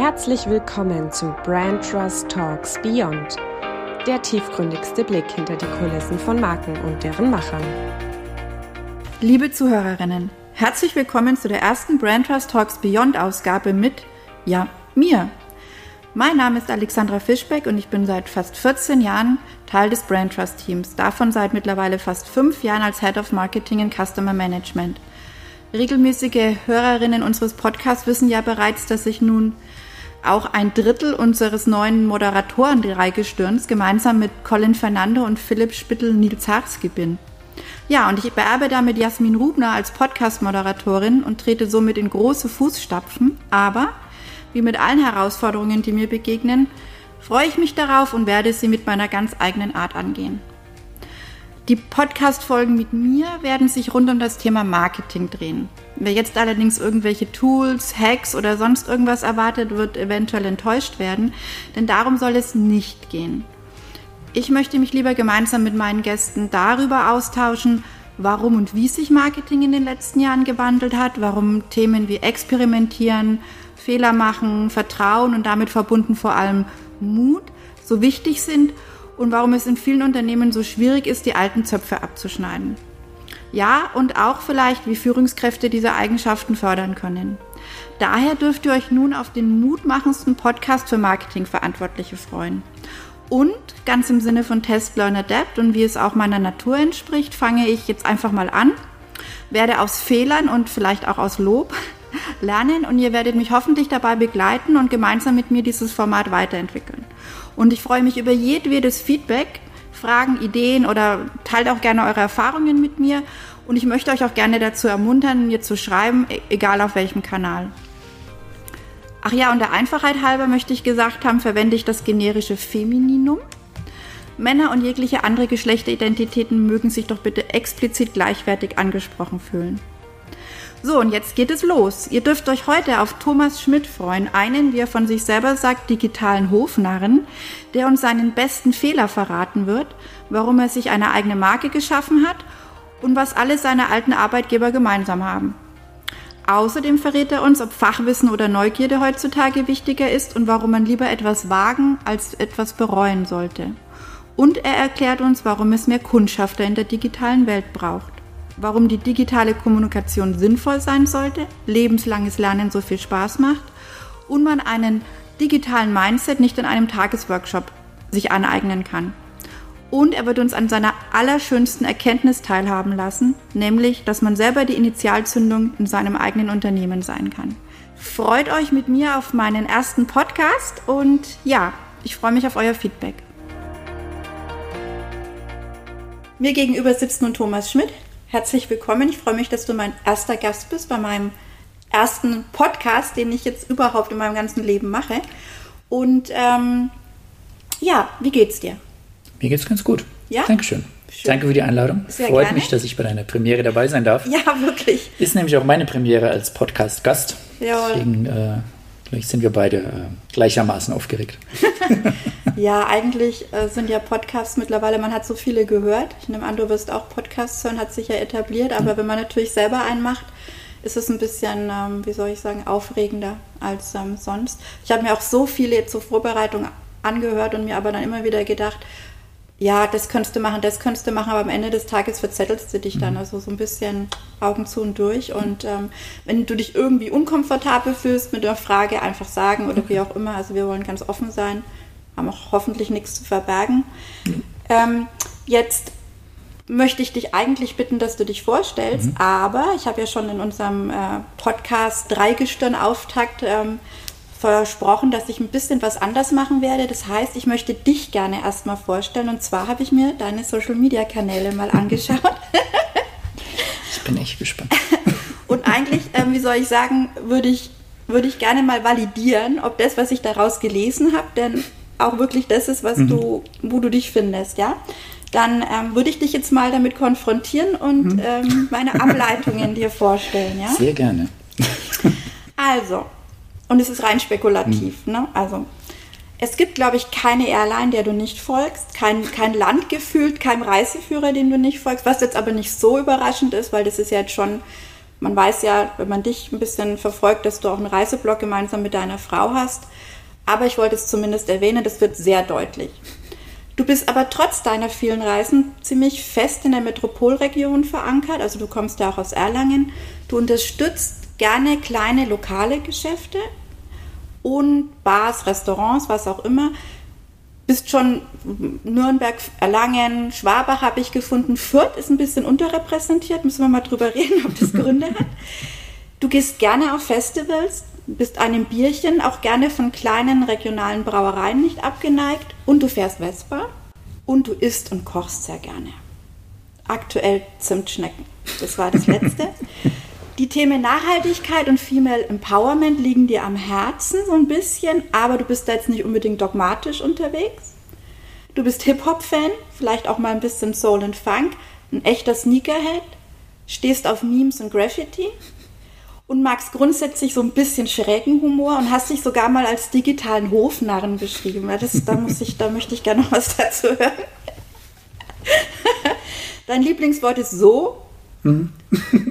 Herzlich willkommen zu Brand Trust Talks Beyond, der tiefgründigste Blick hinter die Kulissen von Marken und deren Machern. Liebe Zuhörerinnen, herzlich willkommen zu der ersten Brand Trust Talks Beyond Ausgabe mit, ja, mir. Mein Name ist Alexandra Fischbeck und ich bin seit fast 14 Jahren Teil des Brand Trust Teams, davon seit mittlerweile fast fünf Jahren als Head of Marketing and Customer Management. Regelmäßige Hörerinnen unseres Podcasts wissen ja bereits, dass ich nun auch ein Drittel unseres neuen Moderatoren Dreigestirns gemeinsam mit Colin Fernando und Philipp Spittel-Nils Harski bin. Ja, und ich beerbe damit Jasmin Rubner als Podcast-Moderatorin und trete somit in große Fußstapfen, aber wie mit allen Herausforderungen, die mir begegnen, freue ich mich darauf und werde sie mit meiner ganz eigenen Art angehen. Die Podcast-Folgen mit mir werden sich rund um das Thema Marketing drehen. Wer jetzt allerdings irgendwelche Tools, Hacks oder sonst irgendwas erwartet, wird eventuell enttäuscht werden, denn darum soll es nicht gehen. Ich möchte mich lieber gemeinsam mit meinen Gästen darüber austauschen, warum und wie sich Marketing in den letzten Jahren gewandelt hat, warum Themen wie Experimentieren, Fehler machen, Vertrauen und damit verbunden vor allem Mut so wichtig sind und warum es in vielen Unternehmen so schwierig ist, die alten Zöpfe abzuschneiden. Ja, und auch vielleicht, wie Führungskräfte diese Eigenschaften fördern können. Daher dürft ihr euch nun auf den mutmachendsten Podcast für Marketingverantwortliche freuen. Und ganz im Sinne von Test, Learn, Adapt und wie es auch meiner Natur entspricht, fange ich jetzt einfach mal an, werde aus Fehlern und vielleicht auch aus Lob lernen und ihr werdet mich hoffentlich dabei begleiten und gemeinsam mit mir dieses Format weiterentwickeln. Und ich freue mich über jedwedes Feedback, Fragen, Ideen oder teilt auch gerne eure Erfahrungen mit mir. Und ich möchte euch auch gerne dazu ermuntern, mir zu schreiben, e-, egal auf welchem Kanal. Ach ja, und der Einfachheit halber möchte ich gesagt haben, verwende ich das generische Femininum. Männer und jegliche andere Geschlechteridentitäten mögen sich doch bitte explizit gleichwertig angesprochen fühlen. So, und jetzt geht es los. Ihr dürft euch heute auf Thomas Schmidt freuen, einen, wie er von sich selber sagt, digitalen Hofnarren, der uns seinen besten Fehler verraten wird, warum er sich eine eigene Marke geschaffen hat und was alle seine alten Arbeitgeber gemeinsam haben. Außerdem verrät er uns, ob Fachwissen oder Neugierde heutzutage wichtiger ist und warum man lieber etwas wagen als etwas bereuen sollte. Und er erklärt uns, warum es mehr Kundschafter in der digitalen Welt braucht warum die digitale Kommunikation sinnvoll sein sollte, lebenslanges Lernen so viel Spaß macht und man einen digitalen Mindset nicht in einem Tagesworkshop sich aneignen kann. Und er wird uns an seiner allerschönsten Erkenntnis teilhaben lassen, nämlich, dass man selber die Initialzündung in seinem eigenen Unternehmen sein kann. Freut euch mit mir auf meinen ersten Podcast und ja, ich freue mich auf euer Feedback. Mir gegenüber sitzt nun Thomas Schmidt, herzlich willkommen. Ich freue mich, dass du mein erster Gast bist bei meinem ersten Podcast, den ich jetzt überhaupt in meinem ganzen Leben mache. Und ähm, ja, wie geht's dir? Mir geht's ganz gut. Ja? Dankeschön. Schön. Danke für die Einladung. Sehr Freut gerne. mich, dass ich bei deiner Premiere dabei sein darf. Ja, wirklich. Ist nämlich auch meine Premiere als Podcast-Gast. Jawohl. Deswegen äh, vielleicht sind wir beide äh, gleichermaßen aufgeregt. Ja, eigentlich äh, sind ja Podcasts mittlerweile, man hat so viele gehört. Ich nehme an, du wirst auch Podcasts hören, hat sich ja etabliert. Aber wenn man natürlich selber einen macht, ist es ein bisschen, ähm, wie soll ich sagen, aufregender als ähm, sonst. Ich habe mir auch so viele zur Vorbereitung angehört und mir aber dann immer wieder gedacht, ja, das könntest du machen, das könntest du machen, aber am Ende des Tages verzettelst du dich dann. Also so ein bisschen Augen zu und durch. Und ähm, wenn du dich irgendwie unkomfortabel fühlst mit der Frage, einfach sagen oder wie auch immer. Also wir wollen ganz offen sein, haben auch hoffentlich nichts zu verbergen. Ähm, jetzt möchte ich dich eigentlich bitten, dass du dich vorstellst, aber ich habe ja schon in unserem äh, Podcast Dreigestirn-Auftakt ähm, versprochen, dass ich ein bisschen was anders machen werde. Das heißt, ich möchte dich gerne erstmal vorstellen. Und zwar habe ich mir deine Social-Media-Kanäle mal angeschaut. Ich bin echt gespannt. Und eigentlich, ähm, wie soll ich sagen, würde ich, würde ich gerne mal validieren, ob das, was ich daraus gelesen habe, denn auch wirklich das ist, was du, wo du dich findest, ja? Dann ähm, würde ich dich jetzt mal damit konfrontieren und ähm, meine Ableitungen dir vorstellen, ja? Sehr gerne. Also, und es ist rein spekulativ, ne? Also, es gibt, glaube ich, keine Airline, der du nicht folgst, kein, kein Land gefühlt, kein Reiseführer, den du nicht folgst, was jetzt aber nicht so überraschend ist, weil das ist ja jetzt schon Man weiß ja, wenn man dich ein bisschen verfolgt, dass du auch einen Reiseblog gemeinsam mit deiner Frau hast. Aber ich wollte es zumindest erwähnen, das wird sehr deutlich. Du bist aber trotz deiner vielen Reisen ziemlich fest in der Metropolregion verankert. Also du kommst ja auch aus Erlangen. Du unterstützt gerne kleine lokale Geschäfte und Bars, Restaurants, was auch immer. Bist schon Nürnberg, Erlangen, Schwabach habe ich gefunden. Fürth ist ein bisschen unterrepräsentiert, müssen wir mal drüber reden, ob das Gründe hat. Du gehst gerne auf Festivals, bist einem Bierchen auch gerne von kleinen regionalen Brauereien nicht abgeneigt und du fährst Vespa und du isst und kochst sehr gerne. Aktuell Zimtschnecken. Das war das letzte. Die Themen Nachhaltigkeit und Female Empowerment liegen dir am Herzen so ein bisschen, aber du bist da jetzt nicht unbedingt dogmatisch unterwegs. Du bist Hip-Hop-Fan, vielleicht auch mal ein bisschen Soul und Funk, ein echter Sneakerhead, stehst auf Memes und Graffiti und magst grundsätzlich so ein bisschen schrägen Humor und hast dich sogar mal als digitalen Hofnarren beschrieben. Das, da, muss ich, da möchte ich gerne noch was dazu hören. Dein Lieblingswort ist so Mhm.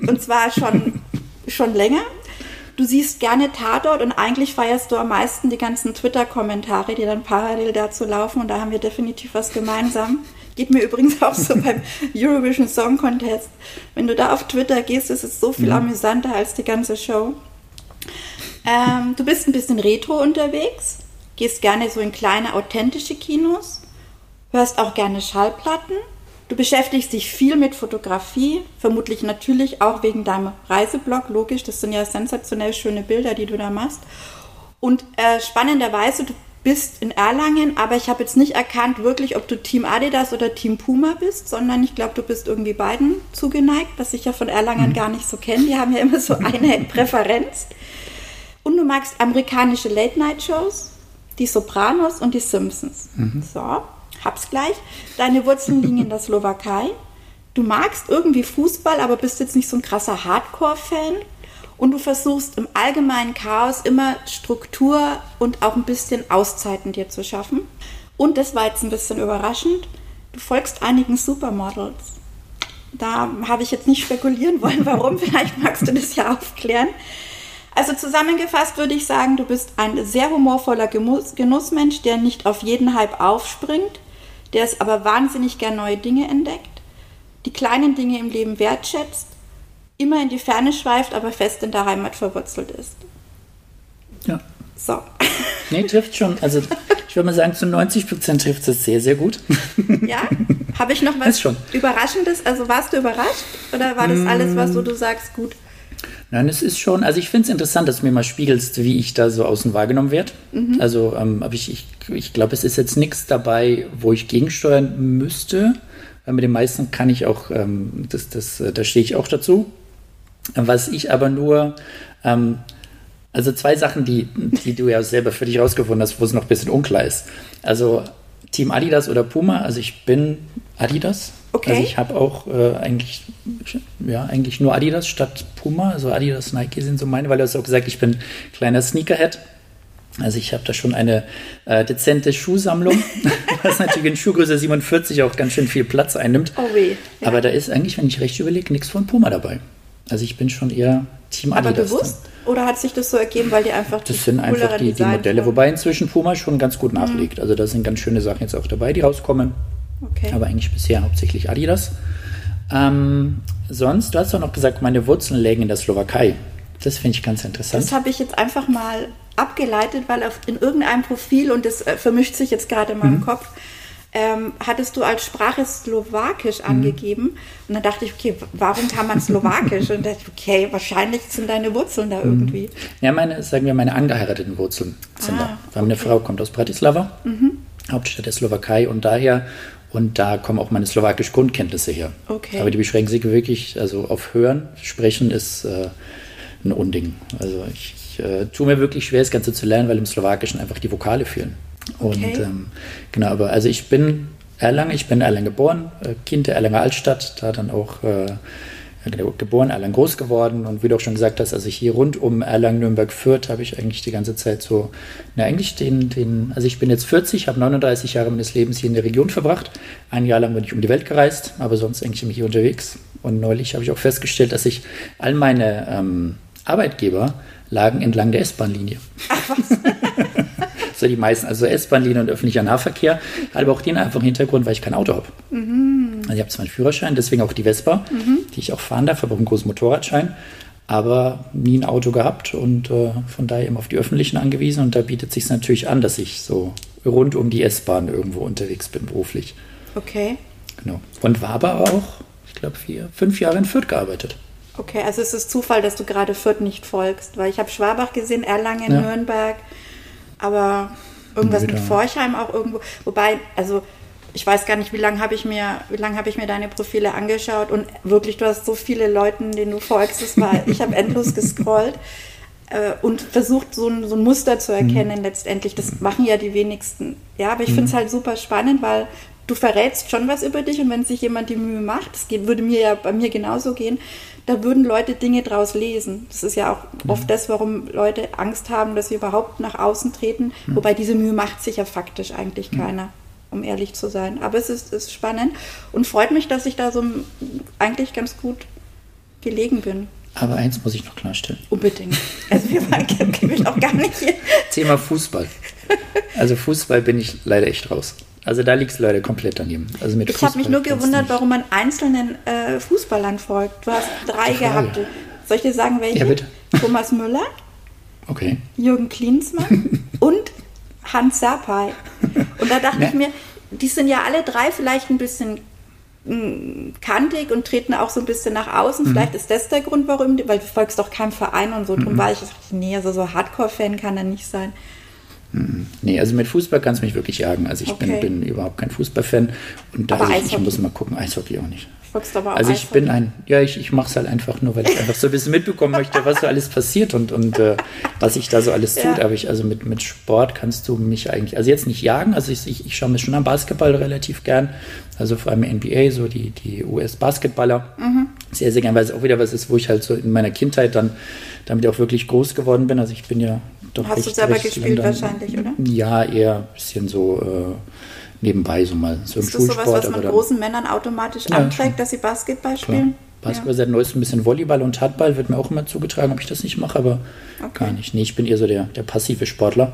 Und zwar schon, schon länger. Du siehst gerne Tatort und eigentlich feierst du am meisten die ganzen Twitter-Kommentare, die dann parallel dazu laufen. Und da haben wir definitiv was gemeinsam. Geht mir übrigens auch so beim Eurovision Song Contest. Wenn du da auf Twitter gehst, ist es so viel mhm. amüsanter als die ganze Show. Ähm, du bist ein bisschen retro unterwegs, gehst gerne so in kleine, authentische Kinos, hörst auch gerne Schallplatten Du beschäftigst dich viel mit Fotografie, vermutlich natürlich auch wegen deinem Reiseblog, logisch, das sind ja sensationell schöne Bilder, die du da machst. Und äh, spannenderweise, du bist in Erlangen, aber ich habe jetzt nicht erkannt wirklich, ob du Team Adidas oder Team Puma bist, sondern ich glaube, du bist irgendwie beiden zugeneigt, was ich ja von Erlangen mhm. gar nicht so kenne. Die haben ja immer so eine Präferenz. Und du magst amerikanische Late-Night-Shows, die Sopranos und die Simpsons. Mhm. So hab's gleich. Deine Wurzeln liegen in der Slowakei. Du magst irgendwie Fußball, aber bist jetzt nicht so ein krasser Hardcore-Fan. Und du versuchst im allgemeinen Chaos immer Struktur und auch ein bisschen Auszeiten dir zu schaffen. Und das war jetzt ein bisschen überraschend. Du folgst einigen Supermodels. Da habe ich jetzt nicht spekulieren wollen, warum. Vielleicht magst du das ja aufklären. Also zusammengefasst würde ich sagen, du bist ein sehr humorvoller Genussmensch, der nicht auf jeden Hype aufspringt, der es aber wahnsinnig gern neue Dinge entdeckt, die kleinen Dinge im Leben wertschätzt, immer in die Ferne schweift, aber fest in der Heimat verwurzelt ist. Ja. So. Nee, trifft schon. Also ich würde mal sagen, zu 90 Prozent trifft es sehr, sehr gut. Ja? Habe ich noch was Überraschendes? Also warst du überrascht oder war das alles, was so du sagst, gut? Nein, es ist schon, also ich finde es interessant, dass du mir mal spiegelst, wie ich da so außen wahrgenommen werde. Mhm. Also, ähm, aber ich, ich, ich glaube, es ist jetzt nichts dabei, wo ich gegensteuern müsste. Weil mit den meisten kann ich auch, ähm, das, das, äh, da stehe ich auch dazu. Was ich aber nur, ähm, also zwei Sachen, die, die du ja selber für dich rausgefunden hast, wo es noch ein bisschen unklar ist. Also Team Adidas oder Puma, also ich bin Adidas. Okay. Also ich habe auch äh, eigentlich, ja, eigentlich nur Adidas statt Puma. Also Adidas, Nike sind so meine, weil du hast auch gesagt, ich bin kleiner Sneakerhead. Also ich habe da schon eine äh, dezente Schuhsammlung, was natürlich in Schuhgröße 47 auch ganz schön viel Platz einnimmt. Oh weh. Ja. Aber da ist eigentlich, wenn ich recht überlege, nichts von Puma dabei. Also ich bin schon eher Team Adidas. Aber bewusst? Dann. Oder hat sich das so ergeben, weil die einfach Das sind einfach die, die Modelle, wobei inzwischen Puma schon ganz gut mhm. nachlegt. Mhm. Also da sind ganz schöne Sachen jetzt auch dabei, die rauskommen. Okay. Aber eigentlich bisher hauptsächlich Adidas. Ähm, sonst, du hast doch noch gesagt, meine Wurzeln lägen in der Slowakei. Das finde ich ganz interessant. Das habe ich jetzt einfach mal abgeleitet, weil auf, in irgendeinem Profil, und das äh, vermischt sich jetzt gerade in meinem mhm. Kopf, ähm, hattest du als Sprache Slowakisch mhm. angegeben. Und dann dachte ich, okay, warum kann man Slowakisch? Und dachte ich, okay, wahrscheinlich sind deine Wurzeln da mhm. irgendwie. Ja, meine, sagen wir, meine angeheirateten Wurzeln sind ah, da. Weil okay. meine Frau kommt aus Bratislava, mhm. Hauptstadt der Slowakei, und daher und da kommen auch meine slowakischen Grundkenntnisse her. Okay. Aber die beschränken sich wirklich, also auf Hören, Sprechen ist äh, ein Unding. Also ich, ich äh, tue mir wirklich schwer, das Ganze zu lernen, weil im Slowakischen einfach die Vokale fehlen. Okay. Und ähm, genau, aber also ich bin Erlangen, ich bin in Erlangen geboren, äh, Kind der Erlanger Altstadt, da dann auch äh, geboren, Erlangen groß geworden und wie du auch schon gesagt hast, also hier rund um Erlangen, Nürnberg, Fürth habe ich eigentlich die ganze Zeit so, na eigentlich den, den, also ich bin jetzt 40, habe 39 Jahre meines Lebens hier in der Region verbracht. Ein Jahr lang bin ich um die Welt gereist, aber sonst eigentlich immer hier unterwegs. Und neulich habe ich auch festgestellt, dass ich all meine ähm, Arbeitgeber lagen entlang der S-Bahn-Linie. Ach was? so die meisten, also S-Bahn-Linie und öffentlicher Nahverkehr, aber auch den einfachen Hintergrund, weil ich kein Auto habe. Mhm. Also ich habe zwar einen Führerschein, deswegen auch die Vespa, mhm. die ich auch fahren darf, habe auch einen großen Motorradschein, aber nie ein Auto gehabt und äh, von daher immer auf die öffentlichen angewiesen und da bietet sich natürlich an, dass ich so rund um die S-Bahn irgendwo unterwegs bin beruflich. Okay. Genau. Und war aber auch, ich glaube, vier, fünf Jahre in Fürth gearbeitet. Okay, also es ist Zufall, dass du gerade Fürth nicht folgst, weil ich habe Schwabach gesehen, Erlangen, ja. Nürnberg, aber irgendwas mit Forchheim auch irgendwo. Wobei, also ich weiß gar nicht, wie lange habe ich mir, wie lange habe ich mir deine Profile angeschaut und wirklich, du hast so viele Leute, denen du folgst, das war, ich habe endlos gescrollt äh, und versucht, so ein, so ein Muster zu erkennen mhm. letztendlich. Das machen ja die wenigsten. Ja, aber ich mhm. finde es halt super spannend, weil du verrätst schon was über dich und wenn sich jemand die Mühe macht, das geht, würde mir ja bei mir genauso gehen, da würden Leute Dinge draus lesen. Das ist ja auch mhm. oft das, warum Leute Angst haben, dass sie überhaupt nach außen treten. Mhm. Wobei diese Mühe macht sich ja faktisch eigentlich mhm. keiner, um ehrlich zu sein. Aber es ist, ist spannend und freut mich, dass ich da so eigentlich ganz gut gelegen bin. Aber eins muss ich noch klarstellen. Unbedingt. Also wir waren ich auch gar nicht hier. Thema Fußball. Also Fußball bin ich leider echt raus. Also da liegst du leider komplett daneben. Also mit ich habe mich nur gewundert, warum man einzelnen äh, Fußballern folgt. Du hast drei gehabt. Soll ich dir sagen, welche? Ja, bitte. Thomas Müller. Okay. Jürgen Klinsmann und Hans Sapai. Und da dachte ne? ich mir, die sind ja alle drei vielleicht ein bisschen mm, kantig und treten auch so ein bisschen nach außen. Mhm. Vielleicht ist das der Grund, warum, weil du folgst doch keinem Verein und so. Darum mhm. war ich, nee, also so Hardcore-Fan kann er nicht sein. Nee, also mit Fußball kann es mich wirklich jagen. Also ich okay. bin, bin, überhaupt kein Fußballfan. Und da ich, ich, muss mal gucken, Eishockey auch nicht. Aber also ich bin ein, ja, ich, ich mache es halt einfach nur, weil ich einfach so ein bisschen mitbekommen möchte, was so alles passiert und, und äh, was sich da so alles tut. Ja. Aber ich, also mit, mit Sport kannst du mich eigentlich, also jetzt nicht jagen, also ich, ich, ich schaue mir schon am Basketball relativ gern, also vor allem NBA, so die, die US-Basketballer. Mhm. Sehr, sehr gern, weil es auch wieder was ist, wo ich halt so in meiner Kindheit dann damit auch wirklich groß geworden bin. Also ich bin ja doch Hast recht, du selber gespielt dann, wahrscheinlich, oder? Ja, eher ein bisschen so äh, nebenbei, so mal so im ist Schulsport. Das sowas, was man dann, großen Männern automatisch ja, anträgt, dass sie Basketball spielen? Klar. Basketball ja. seit neuestem ein bisschen Volleyball und Handball wird mir auch immer zugetragen, ob ich das nicht mache, aber okay. gar nicht. Nee, ich bin eher so der, der passive Sportler.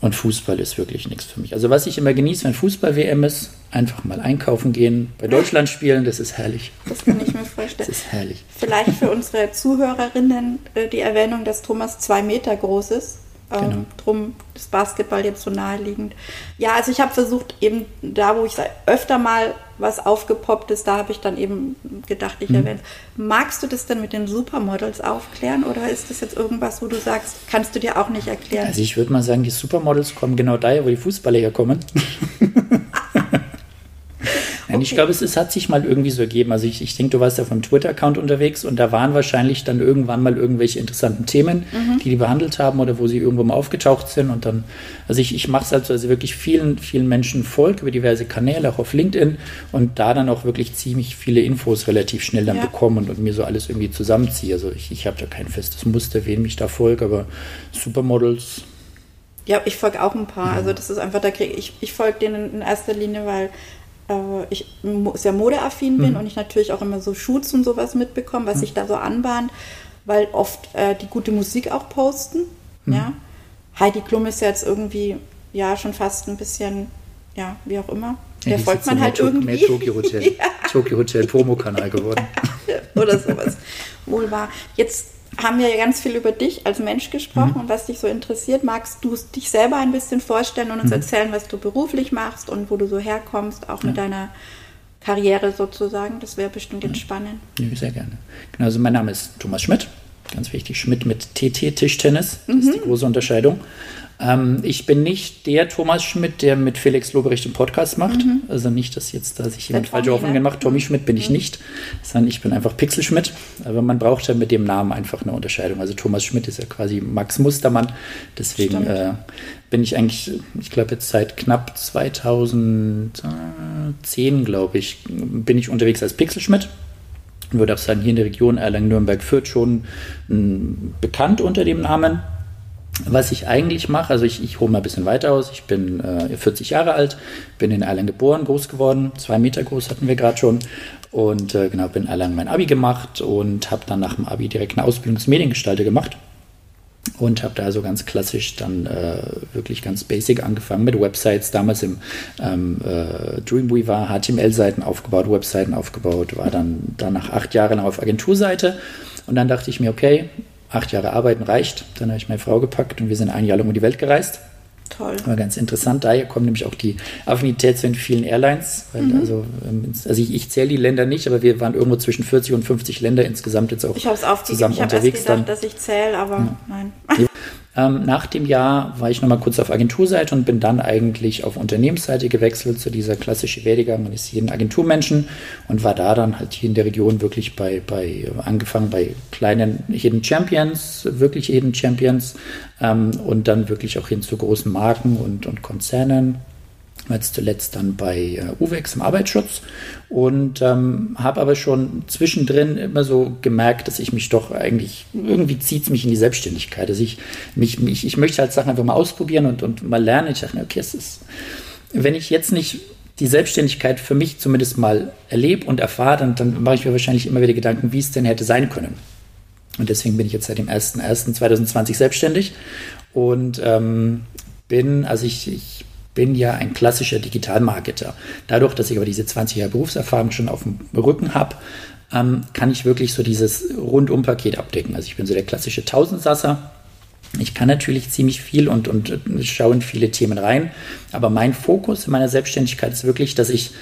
Und Fußball ist wirklich nichts für mich. Also was ich immer genieße, wenn Fußball-WM ist, einfach mal einkaufen gehen, bei Deutschland spielen, das ist herrlich. Das kann ich mir vorstellen. Das ist herrlich. Vielleicht für unsere Zuhörerinnen äh, die Erwähnung, dass Thomas zwei Meter groß ist. Ähm, genau. drum ist Basketball jetzt so naheliegend. Ja, also ich habe versucht, eben da, wo ich öfter mal was aufgepoppt ist, da habe ich dann eben gedacht, ich mhm. erwähne. Magst du das denn mit den Supermodels aufklären oder ist das jetzt irgendwas, wo du sagst, kannst du dir auch nicht erklären? Also ich würde mal sagen, die Supermodels kommen genau daher, wo die Fußballer herkommen. Okay. Ich glaube, es, es, hat sich mal irgendwie so ergeben. Also ich, ich denke, du warst ja vom Twitter-Account unterwegs und da waren wahrscheinlich dann irgendwann mal irgendwelche interessanten Themen, mhm. die die behandelt haben oder wo sie irgendwo mal aufgetaucht sind. Und dann, also ich, ich mache es halt so, also wirklich vielen, vielen Menschen folge über diverse Kanäle, auch auf LinkedIn und da dann auch wirklich ziemlich viele Infos relativ schnell dann ja. bekommen und, und, mir so alles irgendwie zusammenziehe. Also ich, ich habe da kein festes Muster, wen mich da folge, aber Supermodels. Ja, ich folge auch ein paar. Ja. Also das ist einfach, da kriege ich, ich folge denen in erster Linie, weil ich sehr modeaffin bin mhm. und ich natürlich auch immer so Shoots und sowas mitbekomme, was mhm. sich da so anbahnt, weil oft äh, die gute Musik auch posten. Mhm. Ja. Heidi Klum ist jetzt irgendwie ja schon fast ein bisschen, ja, wie auch immer. Ja, Der folgt man halt irgendwie. Mehr Tokyo Hotel, ja. Tokyo Hotel Promo-Kanal geworden. Oder sowas. Wohl wahr. Jetzt haben wir ja ganz viel über dich als Mensch gesprochen mhm. und was dich so interessiert. Magst du dich selber ein bisschen vorstellen und uns mhm. erzählen, was du beruflich machst und wo du so herkommst, auch ja. mit deiner Karriere sozusagen? Das wäre bestimmt jetzt spannend. Ja, sehr gerne. Genau, also mein Name ist Thomas Schmidt. Ganz wichtig, Schmidt mit TT Tischtennis. Das mhm. ist die große Unterscheidung. Ähm, ich bin nicht der Thomas Schmidt, der mit Felix Lobericht einen Podcast macht. Mhm. Also nicht, dass jetzt da sich jemand falsche Hoffnungen macht. Tommy Schmidt bin ich mhm. nicht, sondern ich bin einfach Pixel Schmidt. Aber man braucht ja mit dem Namen einfach eine Unterscheidung. Also Thomas Schmidt ist ja quasi Max Mustermann. Deswegen äh, bin ich eigentlich, ich glaube jetzt seit knapp 2010, glaube ich, bin ich unterwegs als Pixel Schmidt. Ich würde auch sagen, hier in der Region Erlangen-Nürnberg-Fürth schon m, bekannt unter dem Namen. Was ich eigentlich mache, also ich, ich hole mal ein bisschen weiter aus. Ich bin äh, 40 Jahre alt, bin in Erlangen geboren, groß geworden, zwei Meter groß hatten wir gerade schon. Und äh, genau, bin in Erlangen mein Abi gemacht und habe dann nach dem Abi direkt eine Ausbildung gemacht und habe da also ganz klassisch dann äh, wirklich ganz basic angefangen mit Websites, damals im ähm, äh, Dreamweaver, HTML-Seiten aufgebaut, Webseiten aufgebaut, war dann danach acht Jahre lang auf Agenturseite und dann dachte ich mir, okay, acht Jahre arbeiten reicht, dann habe ich meine Frau gepackt und wir sind ein Jahr lang um die Welt gereist. Toll. War ganz interessant. Daher kommt nämlich auch die Affinität zu den vielen Airlines. Mhm. also ähm, also ich, ich zähle die Länder nicht, aber wir waren irgendwo zwischen 40 und 50 Länder insgesamt jetzt auch Ich habe es aufgegeben. zusammen Ich habe erst unterwegs. gedacht, dann. dass ich zähle, aber nein. Ähm, nach dem Jahr war ich nochmal kurz auf Agenturseite und bin dann eigentlich auf Unternehmensseite gewechselt zu dieser klassischen Werdegang. Man ist ein Agenturmenschen und war da dann halt hier in der Region wirklich bei, bei angefangen bei kleinen Hidden Champions, wirklich Hidden Champions ähm, und dann wirklich auch hin zu großen Marken und, und Konzernen war jetzt zuletzt dann bei äh, UVEX im Arbeitsschutz und ähm, habe aber schon zwischendrin immer so gemerkt, dass ich mich doch eigentlich, irgendwie zieht es mich in die Selbstständigkeit. Also ich, mich, mich, ich möchte halt Sachen einfach mal ausprobieren und, und mal lernen. Ich dachte mir, okay, es ist, wenn ich jetzt nicht die Selbstständigkeit für mich zumindest mal erlebe und erfahre, dann, dann mache ich mir wahrscheinlich immer wieder Gedanken, wie es denn hätte sein können. Und deswegen bin ich jetzt seit dem 01.01.2020 selbstständig und ähm, bin, also ich, ich bin ja ein klassischer Digitalmarketer. Dadurch, dass ich aber diese 20 Jahre Berufserfahrung schon auf dem Rücken habe, ähm, kann ich wirklich so dieses Rundum-Paket abdecken. Also ich bin so der klassische Tausendsasser. Ich kann natürlich ziemlich viel und, und äh, schaue in viele Themen rein, aber mein Fokus in meiner Selbstständigkeit ist wirklich, dass ich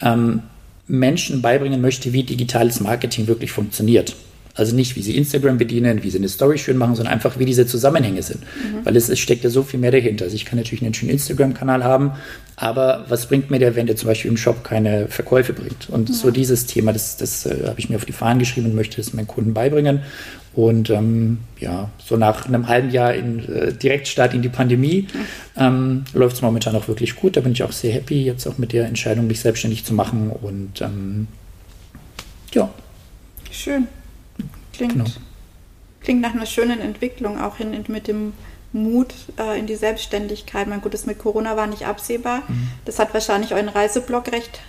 ähm, Menschen beibringen möchte, wie digitales Marketing wirklich funktioniert. Also nicht, wie sie Instagram bedienen, wie sie eine Story schön machen, sondern einfach, wie diese Zusammenhänge sind. Weil es, es steckt ja so viel mehr dahinter. Also ich kann natürlich einen schönen Instagram-Kanal haben, aber was bringt mir der, wenn der zum Beispiel im Shop keine Verkäufe bringt? Und so dieses Thema, das, das äh, habe ich mir auf die Fahnen geschrieben und möchte es meinen Kunden beibringen. Und ähm, ja, so nach einem halben Jahr in äh, Direktstart in die Pandemie ähm, läuft es momentan auch wirklich gut. Da bin ich auch sehr happy, jetzt auch mit der Entscheidung, mich selbstständig zu machen. Und ähm, ja, Schön. Klingt, Genau. klingt nach einer schönen Entwicklung, auch hin in, mit dem Mut äh, in die Selbstständigkeit. Mein gut, das mit Corona war nicht absehbar. Mhm. Das hat wahrscheinlich euren Reiseblock recht,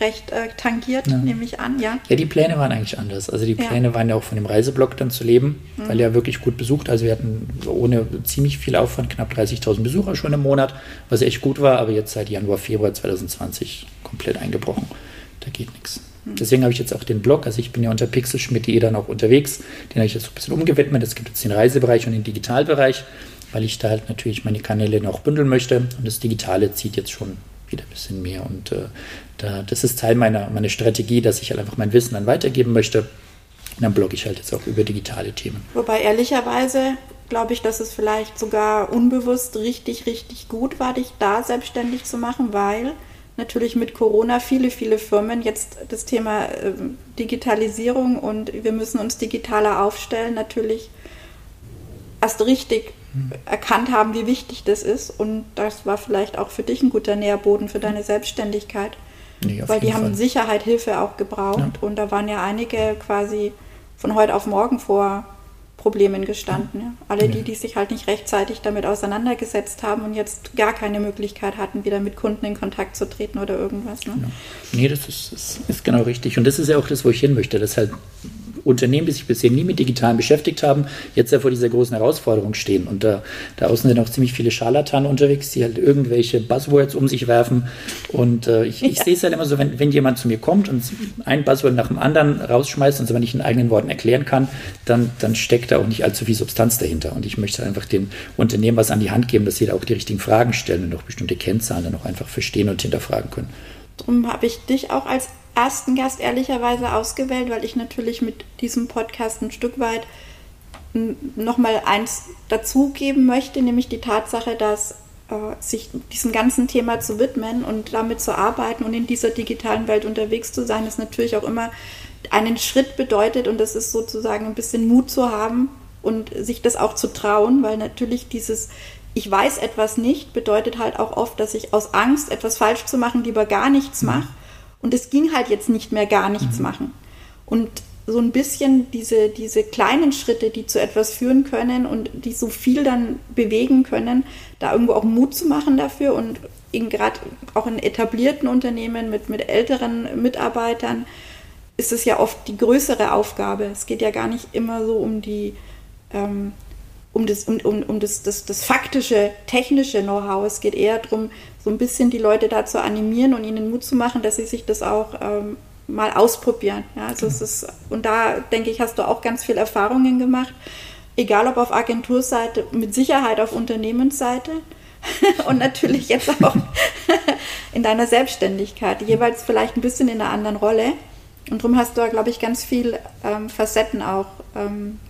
recht äh, tangiert, Ja. nehme ich an, ja. Ja, die Pläne waren eigentlich anders. Also die Ja. Mhm. Pläne waren ja auch von dem Reiseblock dann zu leben, weil er wirklich gut besucht. Also wir hatten ohne ziemlich viel Aufwand knapp 30.000 Besucher schon im Monat, was echt gut war, aber jetzt seit Januar, Februar 2020 komplett eingebrochen. Da geht nichts. Deswegen habe ich jetzt auch den Blog, also ich bin ja unter pixelschmidt.de dann auch unterwegs, den habe ich jetzt ein bisschen umgewidmet. Es gibt jetzt den Reisebereich und den Digitalbereich, weil ich da halt natürlich meine Kanäle noch bündeln möchte und das Digitale zieht jetzt schon wieder ein bisschen mehr und äh, da, das ist Teil meiner, meiner Strategie, dass ich halt einfach mein Wissen dann weitergeben möchte. Und dann blogge ich halt jetzt auch über digitale Themen. Wobei ehrlicherweise glaube ich, dass es vielleicht sogar unbewusst richtig, richtig gut war, dich da selbstständig zu machen, weil natürlich mit Corona viele, viele Firmen jetzt das Thema ähm, Digitalisierung und wir müssen uns digitaler aufstellen, natürlich erst richtig erkannt haben, wie wichtig das ist. Und das war vielleicht auch für dich ein guter Nährboden für deine Selbstständigkeit. Nee, Weil die haben Fall. Sicherheit Hilfe auch gebraucht. Ja. Und da waren ja einige quasi von heute auf morgen vor Problemen gestanden. Ja. Alle die, die sich halt nicht rechtzeitig damit auseinandergesetzt haben und jetzt gar keine Möglichkeit hatten, wieder mit Kunden in Kontakt zu treten oder irgendwas. Ne? Nee, das ist, ist, ist genau richtig. Und das ist ja auch das, wo ich hin möchte, dass halt Unternehmen, die sich bisher nie mit Digitalen beschäftigt haben, jetzt ja vor dieser großen Herausforderung stehen. Und da, da außen sind auch ziemlich viele Scharlatane unterwegs, die halt irgendwelche Buzzwords um sich werfen. Und äh, ich, ich Ja. sehe es halt immer so, wenn, wenn jemand zu mir kommt und ein Buzzword nach dem anderen rausschmeißt und es aber nicht in eigenen Worten erklären kann, dann, dann steckt da auch nicht allzu viel Substanz dahinter. Und ich möchte einfach den Unternehmen was an die Hand geben, dass sie da auch die richtigen Fragen stellen und auch bestimmte Kennzahlen dann auch einfach verstehen und hinterfragen können. Darum habe ich dich auch als ersten Gast ehrlicherweise ausgewählt, weil ich natürlich mit diesem Podcast ein Stück weit nochmal eins dazugeben möchte, nämlich die Tatsache, dass äh, sich diesem ganzen Thema zu widmen und damit zu arbeiten und in dieser digitalen Welt unterwegs zu sein, ist natürlich auch immer einen Schritt bedeutet und das ist sozusagen ein bisschen Mut zu haben und sich das auch zu trauen, weil natürlich dieses ich weiß etwas nicht bedeutet halt auch oft, dass ich aus Angst, etwas falsch zu machen, lieber gar nichts mache. Und es ging halt jetzt nicht mehr gar nichts machen. Und so ein bisschen diese, diese kleinen Schritte, die zu etwas führen können und die so viel dann bewegen können, da irgendwo auch Mut zu machen dafür und gerade auch in etablierten Unternehmen mit, mit älteren Mitarbeitern ist es ja oft die größere Aufgabe. Es geht ja gar nicht immer so um die ähm, um das, um, um, um das, das, das faktische, technische Know-how. Es geht eher darum, so ein bisschen die Leute da zu animieren und ihnen Mut zu machen, dass sie sich das auch ähm, mal ausprobieren. Ja, also es ist, und da denke ich, hast du auch ganz viel Erfahrungen gemacht, egal ob auf Agenturseite, mit Sicherheit auf Unternehmensseite und natürlich jetzt auch in deiner Selbstständigkeit, jeweils vielleicht ein bisschen in einer anderen Rolle. Und darum hast du, glaube ich, ganz viel ähm, Facetten auch ähm,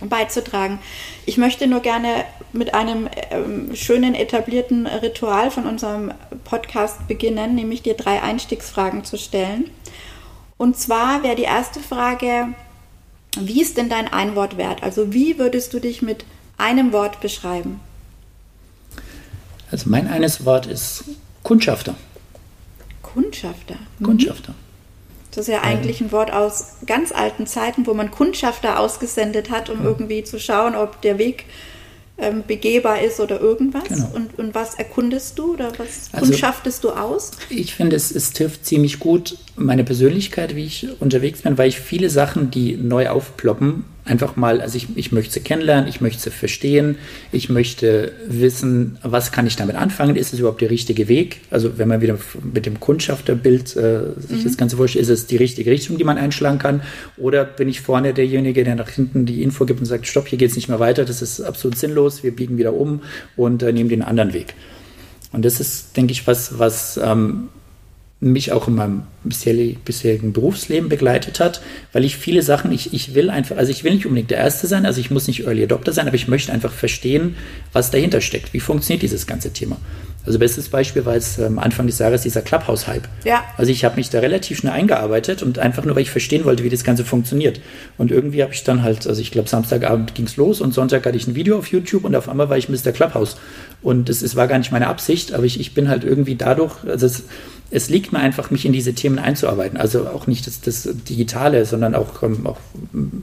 beizutragen. Ich möchte nur gerne mit einem ähm, schönen etablierten Ritual von unserem Podcast beginnen, nämlich dir drei Einstiegsfragen zu stellen. Und zwar wäre die erste Frage, wie ist denn dein Einwortwert? Also wie würdest du dich mit einem Wort beschreiben? Also mein eines Wort ist Kundschafter. Kundschafter. Mhm. Kundschafter. Das ist ja eigentlich ein Wort aus ganz alten Zeiten, wo man Kundschafter ausgesendet hat, um irgendwie zu schauen, ob der Weg ähm, begehbar ist oder irgendwas. Genau. Und, und was erkundest du oder was also, kundschaftest du aus? Ich finde, es, es trifft ziemlich gut meine Persönlichkeit, wie ich unterwegs bin, weil ich viele Sachen, die neu aufploppen, einfach mal, also ich, ich möchte sie kennenlernen, ich möchte sie verstehen, ich möchte wissen, was kann ich damit anfangen, ist es überhaupt der richtige Weg? Also wenn man wieder mit dem Kundschafterbild äh, sich mhm. das Ganze vorstellt, ist es die richtige Richtung, die man einschlagen kann? Oder bin ich vorne derjenige, der nach hinten die Info gibt und sagt, stopp, hier geht es nicht mehr weiter, das ist absolut sinnlos, wir biegen wieder um und äh, nehmen den anderen Weg. Und das ist, denke ich, was, was ähm, mich auch in meinem bisherigen Berufsleben begleitet hat, weil ich viele Sachen, ich, ich will einfach, also ich will nicht unbedingt der Erste sein, also ich muss nicht Early Adopter sein, aber ich möchte einfach verstehen, was dahinter steckt. Wie funktioniert dieses ganze Thema? Also bestes Beispiel war jetzt ähm, Anfang des Jahres dieser Clubhouse-Hype. Ja. Also ich habe mich da relativ schnell eingearbeitet und einfach nur, weil ich verstehen wollte, wie das Ganze funktioniert. Und irgendwie habe ich dann halt, also ich glaube Samstagabend ging es los und Sonntag hatte ich ein Video auf YouTube und auf einmal war ich Mr. Clubhouse. Und es, es war gar nicht meine Absicht, aber ich, ich bin halt irgendwie dadurch, also es, es liegt mir einfach, mich in diese Themen einzuarbeiten. Also auch nicht das, das Digitale, sondern auch, ähm, auch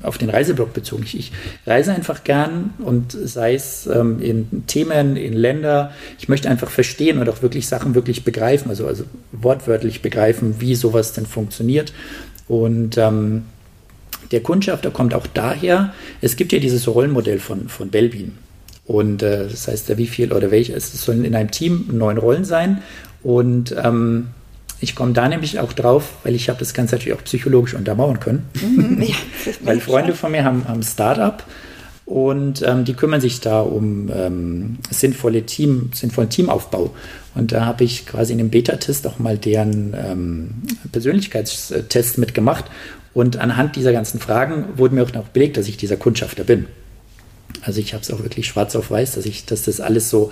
auf den Reiseblock bezogen. Ich, ich, reise einfach gern und sei es ähm, in Themen, in Länder. Ich möchte einfach verstehen und auch wirklich Sachen wirklich begreifen, also, also wortwörtlich begreifen, wie sowas denn funktioniert. Und ähm, der Kundschafter kommt auch daher, es gibt ja dieses Rollenmodell von, von Belbin. Und äh, das heißt, wie viel oder welche, es sollen in einem Team neun Rollen sein und ähm, ich komme da nämlich auch drauf, weil ich habe das Ganze natürlich auch psychologisch untermauern können. Mhm, ja, weil Freunde von mir haben, ein Startup und ähm, die kümmern sich da um ähm, sinnvolle Team, sinnvollen Teamaufbau. Und da habe ich quasi in dem Beta-Test auch mal deren ähm, Persönlichkeitstest mitgemacht. Und anhand dieser ganzen Fragen wurde mir auch noch belegt, dass ich dieser Kundschafter bin. Also ich habe es auch wirklich schwarz auf weiß, dass ich, dass das alles so,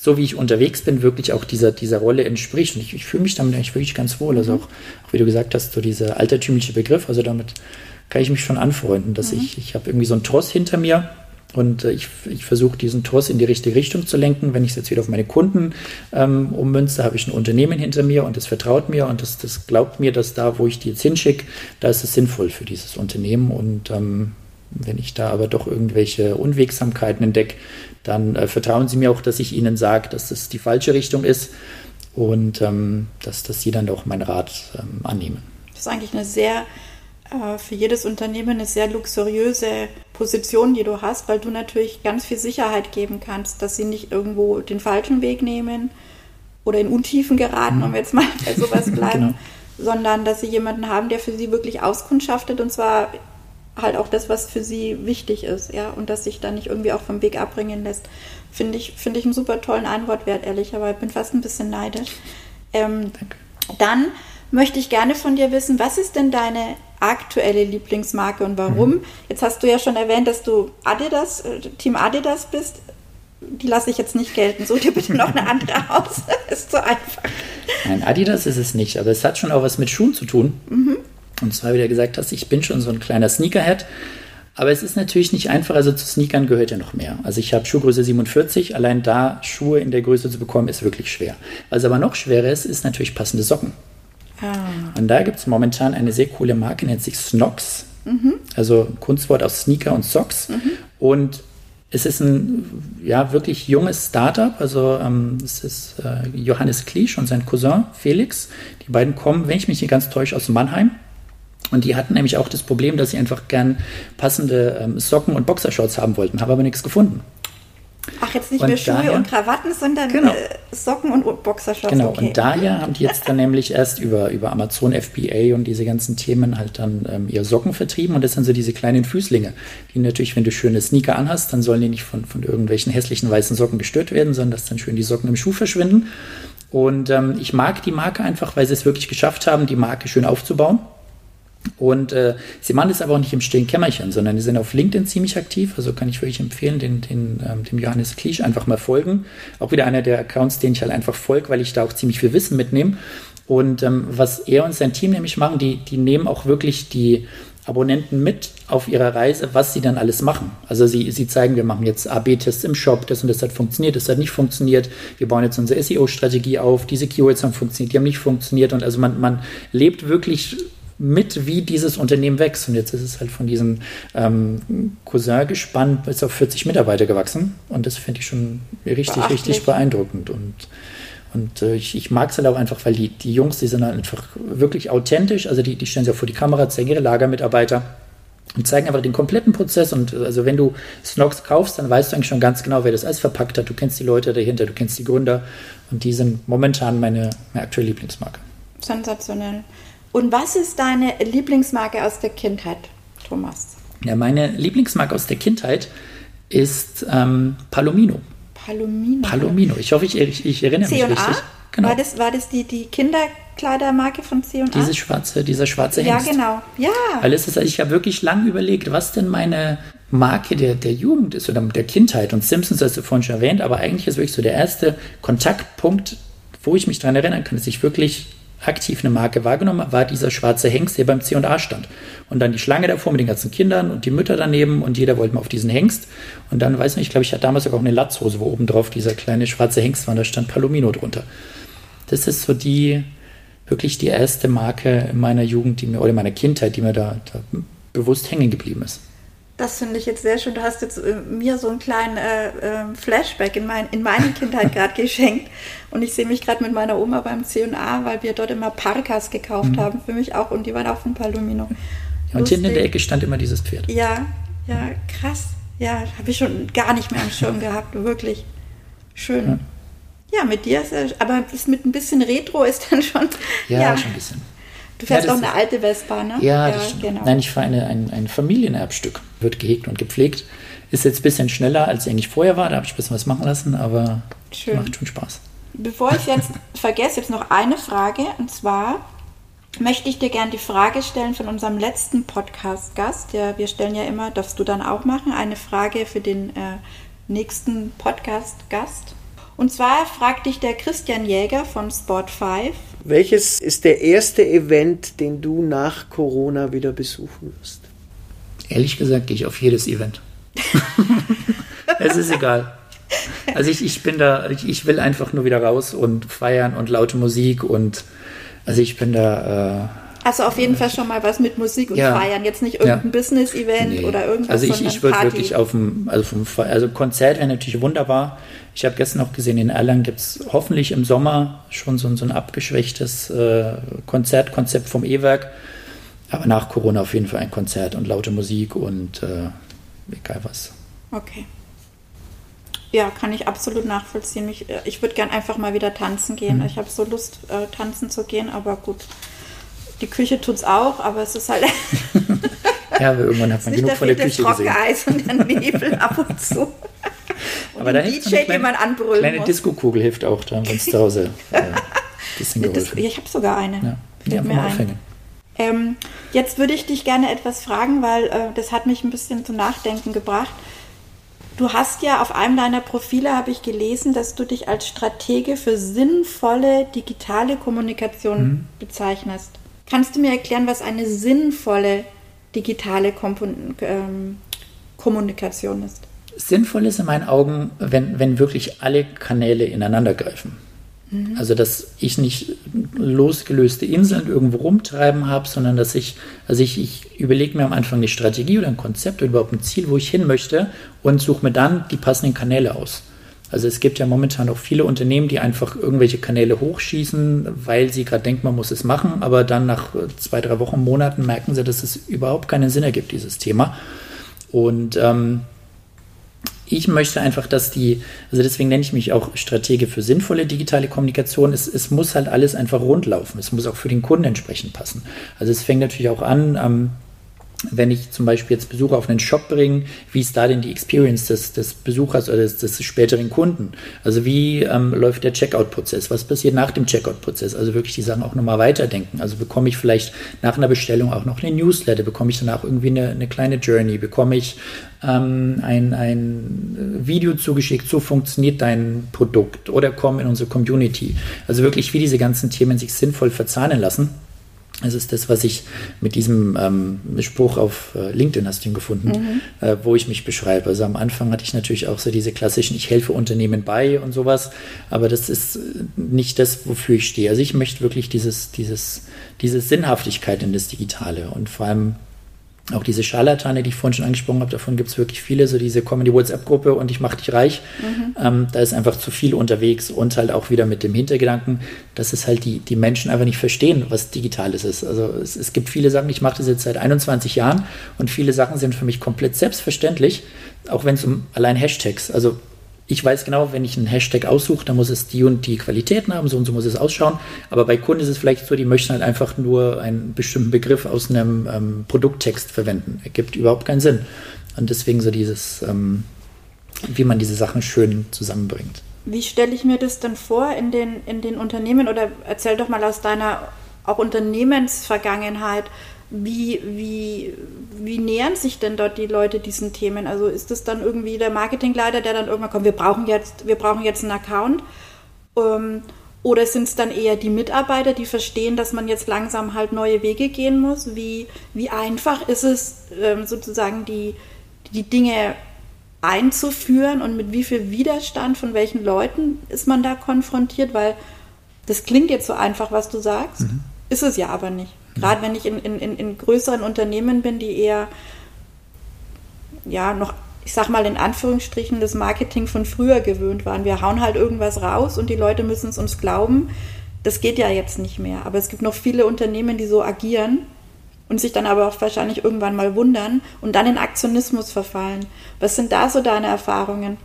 so wie ich unterwegs bin, wirklich auch dieser, dieser Rolle entspricht. Und ich, ich fühle mich damit eigentlich wirklich ganz wohl. Also auch, auch wie du gesagt hast, so dieser altertümliche Begriff, also damit kann ich mich schon anfreunden, dass mhm. ich, ich habe irgendwie so einen Tross hinter mir und äh, ich, ich versuche diesen Tross in die richtige Richtung zu lenken. Wenn ich es jetzt wieder auf meine Kunden ähm, ummünze, habe ich ein Unternehmen hinter mir und das vertraut mir und das, das glaubt mir, dass da, wo ich die jetzt hinschicke, da ist es sinnvoll für dieses Unternehmen und ähm, wenn ich da aber doch irgendwelche Unwegsamkeiten entdecke, dann äh, vertrauen Sie mir auch, dass ich Ihnen sage, dass das die falsche Richtung ist und ähm, dass, dass Sie dann doch meinen Rat ähm, annehmen. Das ist eigentlich eine sehr, für jedes Unternehmen eine sehr luxuriöse Position, die du hast, weil du natürlich ganz viel Sicherheit geben kannst, dass sie nicht irgendwo den falschen Weg nehmen oder in Untiefen geraten, mhm. um jetzt mal bei sowas bleiben. genau. sondern dass sie jemanden haben, der für sie wirklich auskundschaftet und zwar halt auch das, was für sie wichtig ist, ja, und dass sich da nicht irgendwie auch vom Weg abbringen lässt, finde ich, finde ich einen super tollen Einwortwert, ehrlich, aber ich bin fast ein bisschen neidisch. Ähm, dann möchte ich gerne von dir wissen, was ist denn deine aktuelle Lieblingsmarke und warum? Mhm. Jetzt hast du ja schon erwähnt, dass du Adidas, äh, Team Adidas bist. Die lasse ich jetzt nicht gelten. Such dir bitte noch eine andere aus. ist so einfach. Nein, Adidas ist es nicht, aber es hat schon auch was mit Schuhen zu tun. Mhm. Und zwar, wie du gesagt hast, ich bin schon so ein kleiner Sneakerhead. Aber es ist natürlich nicht einfach, also zu Sneakern gehört ja noch mehr. Also ich habe Schuhgröße 47, allein da Schuhe in der Größe zu bekommen, ist wirklich schwer. Was aber noch schwerer ist, ist natürlich passende Socken. Ah. Und da gibt es momentan eine sehr coole Marke, nennt sich Snox. Mhm. Also Kunstwort aus Sneaker und Socks. Mhm. Und es ist ein ja, wirklich junges Startup. Also ähm, es ist äh, Johannes Kliesch und sein Cousin Felix. Die beiden kommen, wenn ich mich nicht ganz täusche, aus Mannheim. Und die hatten nämlich auch das Problem, dass sie einfach gern passende ähm, Socken und Boxershorts haben wollten, haben aber nichts gefunden. Ach, jetzt nicht und mehr Schuhe daher, und Krawatten, sondern genau. äh, Socken und Boxershorts. Genau, okay. und daher haben die jetzt dann nämlich erst über, über Amazon FBA und diese ganzen Themen halt dann ähm, ihre Socken vertrieben. Und das sind so diese kleinen Füßlinge, die natürlich, wenn du schöne Sneaker anhast, dann sollen die nicht von, von irgendwelchen hässlichen weißen Socken gestört werden, sondern dass dann schön die Socken im Schuh verschwinden. Und ähm, ich mag die Marke einfach, weil sie es wirklich geschafft haben, die Marke schön aufzubauen. Und äh, sie machen das aber auch nicht im stillen Kämmerchen, sondern die sind auf LinkedIn ziemlich aktiv. Also kann ich wirklich empfehlen, den, den, ähm, dem Johannes Kliesch einfach mal folgen. Auch wieder einer der Accounts, den ich halt einfach folge, weil ich da auch ziemlich viel Wissen mitnehme. Und ähm, was er und sein Team nämlich machen, die, die nehmen auch wirklich die Abonnenten mit auf ihrer Reise, was sie dann alles machen. Also sie, sie zeigen, wir machen jetzt AB-Tests im Shop, das und das hat funktioniert, das hat nicht funktioniert. Wir bauen jetzt unsere SEO-Strategie auf, diese Keywords haben funktioniert, die haben nicht funktioniert. Und also man, man lebt wirklich mit, wie dieses Unternehmen wächst. Und jetzt ist es halt von diesem ähm, Cousin gespannt bis auf 40 Mitarbeiter gewachsen. Und das finde ich schon richtig, richtig beeindruckend. Und, und äh, ich, ich mag es halt auch einfach, weil die, die Jungs, die sind halt einfach wirklich authentisch. Also die, die stellen sich auch vor die Kamera, zeigen ihre Lagermitarbeiter und zeigen einfach den kompletten Prozess. Und äh, also wenn du Snox kaufst, dann weißt du eigentlich schon ganz genau, wer das alles verpackt hat. Du kennst die Leute dahinter, du kennst die Gründer. Und die sind momentan meine, meine aktuelle Lieblingsmarke. Sensationell. Und was ist deine Lieblingsmarke aus der Kindheit, Thomas? Ja, meine Lieblingsmarke aus der Kindheit ist ähm, Palomino. Palomino. Palomino. Ich hoffe, ich, ich, ich erinnere mich richtig. Genau. War das, war das die, die Kinderkleidermarke von C&A? Diese schwarze, dieser schwarze Hengst. Ja, genau. Ja. Weil es ist, ich habe wirklich lange überlegt, was denn meine Marke der, der Jugend ist oder der Kindheit. Und Simpsons hast du vorhin schon erwähnt, aber eigentlich ist wirklich so der erste Kontaktpunkt, wo ich mich daran erinnern kann, dass ich wirklich aktiv eine Marke wahrgenommen war dieser schwarze Hengst, der beim C&A stand. Und dann die Schlange davor mit den ganzen Kindern und die Mütter daneben und jeder wollte mal auf diesen Hengst. Und dann, weiß nicht, ich glaube, ich hatte damals auch eine Latzhose, wo oben drauf dieser kleine schwarze Hengst war, da stand Palomino drunter. Das ist so die, wirklich die erste Marke in meiner Jugend, die mir, oder in meiner Kindheit, die mir da, da bewusst hängen geblieben ist. Das finde ich jetzt sehr schön. Du hast jetzt äh, mir so einen kleinen äh, äh, Flashback in, mein, in meine Kindheit gerade geschenkt. Und ich sehe mich gerade mit meiner Oma beim C&A, weil wir dort immer Parkas gekauft mhm. haben für mich auch. Und die waren auch von Palomino. Ja, und hinten in der Ecke stand immer dieses Pferd. Ja, ja, krass. Ja, habe ich schon gar nicht mehr am Schirm gehabt. Wirklich schön. Ja. ja mit dir ist er, aber ist mit ein bisschen Retro ist dann schon. Ja, ja. schon ein bisschen. Du fährst ja, auch eine alte Vespa, ne? Ja, ja genau. Nein, ich fahre eine, ein, ein Familienerbstück. Wird gehegt und gepflegt. Ist jetzt ein bisschen schneller, als eigentlich vorher war. Da habe ich ein bisschen was machen lassen, aber Schön. macht schon Spaß. Bevor ich jetzt vergesse, jetzt noch eine Frage. Und zwar möchte ich dir gerne die Frage stellen von unserem letzten Podcast-Gast. Ja, wir stellen ja immer, darfst du dann auch machen, eine Frage für den äh, nächsten Podcast-Gast. Und zwar fragt dich der Christian Jäger von Sport 5. Welches ist der erste Event, den du nach Corona wieder besuchen wirst? Ehrlich gesagt gehe ich auf jedes Event. es ist egal. Also ich, ich bin da, ich, ich, will einfach nur wieder raus und feiern und laute Musik und also ich bin da. Äh, also auf jeden Fall schon mal was mit Musik und ja. Feiern. Jetzt nicht irgendein ja. Business-Event nee. oder irgendwas. Also ich, ich würde wirklich auf dem, also vom also Konzert wäre natürlich wunderbar. Ich habe gestern noch gesehen, in Erlangen gibt es hoffentlich im Sommer schon so, so ein abgeschwächtes äh, Konzertkonzept vom E-Werk. Aber nach Corona auf jeden Fall ein Konzert und laute Musik und äh, egal was. Okay. Ja, kann ich absolut nachvollziehen. Ich, äh, ich würde gern einfach mal wieder tanzen gehen. Mhm. Ich habe so Lust, äh, tanzen zu gehen, aber gut. Die Küche tut es auch, aber es ist halt. ja, aber irgendwann hat man genug von der Küche gesehen. Eis und der Nebel ab und zu. Und aber da DJ, den man anbrüllen kleine muss. Disco-Kugel hilft auch, da, wenn es zu Hause äh, bisschen geholfen. Das, ich habe sogar eine. Ja, die einfach mal aufhängen. Ähm, jetzt würde ich dich gerne etwas fragen, weil äh, das hat mich ein bisschen zum Nachdenken gebracht. Du hast ja auf einem deiner Profile, habe ich gelesen, dass du dich als Stratege für sinnvolle digitale Kommunikation mhm. bezeichnest. Kannst du mir erklären, was eine sinnvolle digitale Kompon ähm, Kommunikation ist? Sinnvoll ist in meinen Augen, wenn, wenn wirklich alle Kanäle ineinander greifen. Mhm. Also, dass ich nicht losgelöste Inseln irgendwo rumtreiben habe, sondern dass ich, also ich, ich überlege mir am Anfang eine Strategie oder ein Konzept oder überhaupt ein Ziel, wo ich hin möchte und suche mir dann die passenden Kanäle aus. Also es gibt ja momentan auch viele Unternehmen, die einfach irgendwelche Kanäle hochschießen, weil sie gerade denken, man muss es machen, aber dann nach zwei, drei Wochen, Monaten merken sie, dass es überhaupt keinen Sinn ergibt, dieses Thema. Und ähm, ich möchte einfach, dass die, also deswegen nenne ich mich auch Stratege für sinnvolle digitale Kommunikation. Es, es muss halt alles einfach rundlaufen. Es muss auch für den Kunden entsprechend passen. Also es fängt natürlich auch an, ähm, wenn ich zum Beispiel jetzt Besucher auf einen Shop bringe, wie ist da denn die Experience des, des Besuchers oder des, des, späteren Kunden? Also wie ähm, läuft der Checkout-Prozess? Was passiert nach dem Checkout-Prozess? Also wirklich die Sachen auch nochmal weiterdenken. Also bekomme ich vielleicht nach einer Bestellung auch noch eine Newsletter? Bekomme ich danach irgendwie eine, eine kleine Journey? Bekomme ich ähm, ein, ein Video zugeschickt, so funktioniert dein Produkt oder komm in unsere Community? Also wirklich, wie diese ganzen Themen sich sinnvoll verzahnen lassen. Es ist das, was ich mit diesem ähm, Spruch auf äh, LinkedIn hast du ihn gefunden, mhm. äh, wo ich mich beschreibe. Also am Anfang hatte ich natürlich auch so diese klassischen, ich helfe Unternehmen bei und sowas, aber das ist nicht das, wofür ich stehe. Also ich möchte wirklich dieses, dieses, diese Sinnhaftigkeit in das Digitale und vor allem auch diese Scharlatane, die ich vorhin schon angesprochen habe, davon gibt es wirklich viele, so diese kommen in die WhatsApp-Gruppe und ich mache dich reich. Mhm. Ähm, da ist einfach zu viel unterwegs und halt auch wieder mit dem Hintergedanken, dass es halt die, die Menschen einfach nicht verstehen, was Digitales ist. Also es, es gibt viele Sachen, ich mache das jetzt seit 21 Jahren und viele Sachen sind für mich komplett selbstverständlich, auch wenn es um allein Hashtags, also ich weiß genau, wenn ich einen Hashtag aussuche, dann muss es die und die Qualitäten haben, so und so muss es ausschauen. Aber bei Kunden ist es vielleicht so, die möchten halt einfach nur einen bestimmten Begriff aus einem ähm, Produkttext verwenden. Ergibt überhaupt keinen Sinn. Und deswegen so dieses, ähm, wie man diese Sachen schön zusammenbringt. Wie stelle ich mir das denn vor in den, in den Unternehmen? Oder erzähl doch mal aus deiner auch Unternehmensvergangenheit wie, wie, wie nähern sich denn dort die Leute diesen Themen? Also ist es dann irgendwie der Marketingleiter, der dann irgendwann kommt, wir brauchen jetzt, wir brauchen jetzt einen Account? Ähm, oder sind es dann eher die Mitarbeiter, die verstehen, dass man jetzt langsam halt neue Wege gehen muss? Wie, wie einfach ist es ähm, sozusagen die, die Dinge einzuführen und mit wie viel Widerstand von welchen Leuten ist man da konfrontiert? Weil das klingt jetzt so einfach, was du sagst, mhm. ist es ja aber nicht. Gerade wenn ich in, in, in größeren Unternehmen bin, die eher, ja, noch, ich sag mal in Anführungsstrichen, das Marketing von früher gewöhnt waren. Wir hauen halt irgendwas raus und die Leute müssen es uns glauben. Das geht ja jetzt nicht mehr. Aber es gibt noch viele Unternehmen, die so agieren und sich dann aber auch wahrscheinlich irgendwann mal wundern und dann in Aktionismus verfallen. Was sind da so deine Erfahrungen?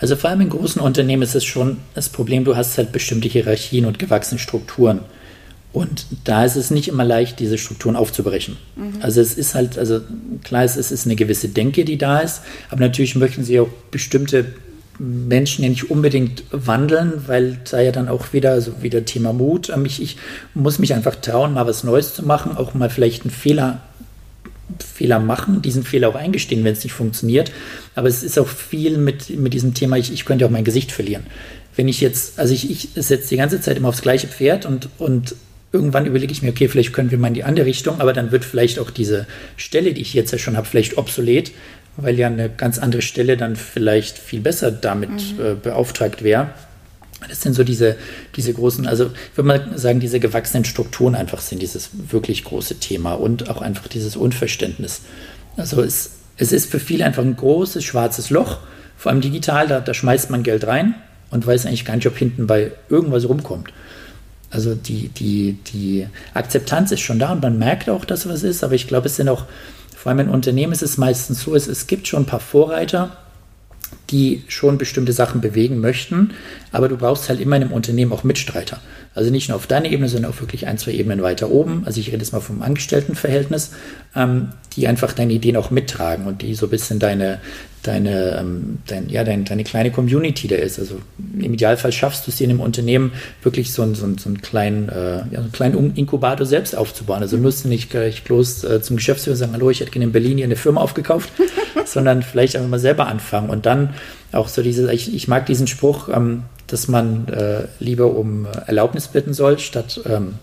Also vor allem in großen Unternehmen ist es schon das Problem, du hast halt bestimmte Hierarchien und gewachsene Strukturen. Und da ist es nicht immer leicht, diese Strukturen aufzubrechen. Mhm. Also es ist halt, also klar, es ist eine gewisse Denke, die da ist, aber natürlich möchten sie auch bestimmte Menschen ja nicht unbedingt wandeln, weil da ja dann auch wieder, so wieder Thema Mut, ähm, ich, ich muss mich einfach trauen, mal was Neues zu machen, auch mal vielleicht einen Fehler Fehler machen, diesen Fehler auch eingestehen, wenn es nicht funktioniert. Aber es ist auch viel mit, mit diesem Thema, ich, ich könnte auch mein Gesicht verlieren. Wenn ich jetzt, also ich, ich setze die ganze Zeit immer aufs gleiche Pferd und, und irgendwann überlege ich mir, okay, vielleicht können wir mal in die andere Richtung, aber dann wird vielleicht auch diese Stelle, die ich jetzt ja schon habe, vielleicht obsolet, weil ja eine ganz andere Stelle dann vielleicht viel besser damit mhm. äh, beauftragt wäre. Das sind so diese, diese großen, also ich würde mal sagen, diese gewachsenen Strukturen einfach sind dieses wirklich große Thema und auch einfach dieses Unverständnis. Also es, es ist für viele einfach ein großes schwarzes Loch, vor allem digital, da, da schmeißt man Geld rein und weiß eigentlich gar nicht, ob hinten bei irgendwas rumkommt. Also die, die, die Akzeptanz ist schon da und man merkt auch, dass was ist, aber ich glaube, es sind auch, vor allem in Unternehmen ist es meistens so, es, es gibt schon ein paar Vorreiter, die schon bestimmte Sachen bewegen möchten, aber du brauchst halt immer in einem Unternehmen auch Mitstreiter. Also nicht nur auf deiner Ebene, sondern auch wirklich ein, zwei Ebenen weiter oben. Also ich rede jetzt mal vom Angestelltenverhältnis, ähm, die einfach deine Ideen auch mittragen und die so ein bisschen deine, deine, ähm, dein, ja, dein, deine kleine Community da ist. Also im Idealfall schaffst du es dir in einem Unternehmen wirklich so, einen, so, einen, so einen kleinen, äh, ja, so einen kleinen Inkubator selbst aufzubauen. Also musst du nicht gleich bloß äh, zum Geschäftsführer sagen, hallo, ich hätte gerne in Berlin hier eine Firma aufgekauft, sondern vielleicht einfach mal selber anfangen und dann auch so diese, ich, ich mag diesen Spruch, ähm, dass man äh, lieber um Erlaubnis bitten soll, statt, ähm,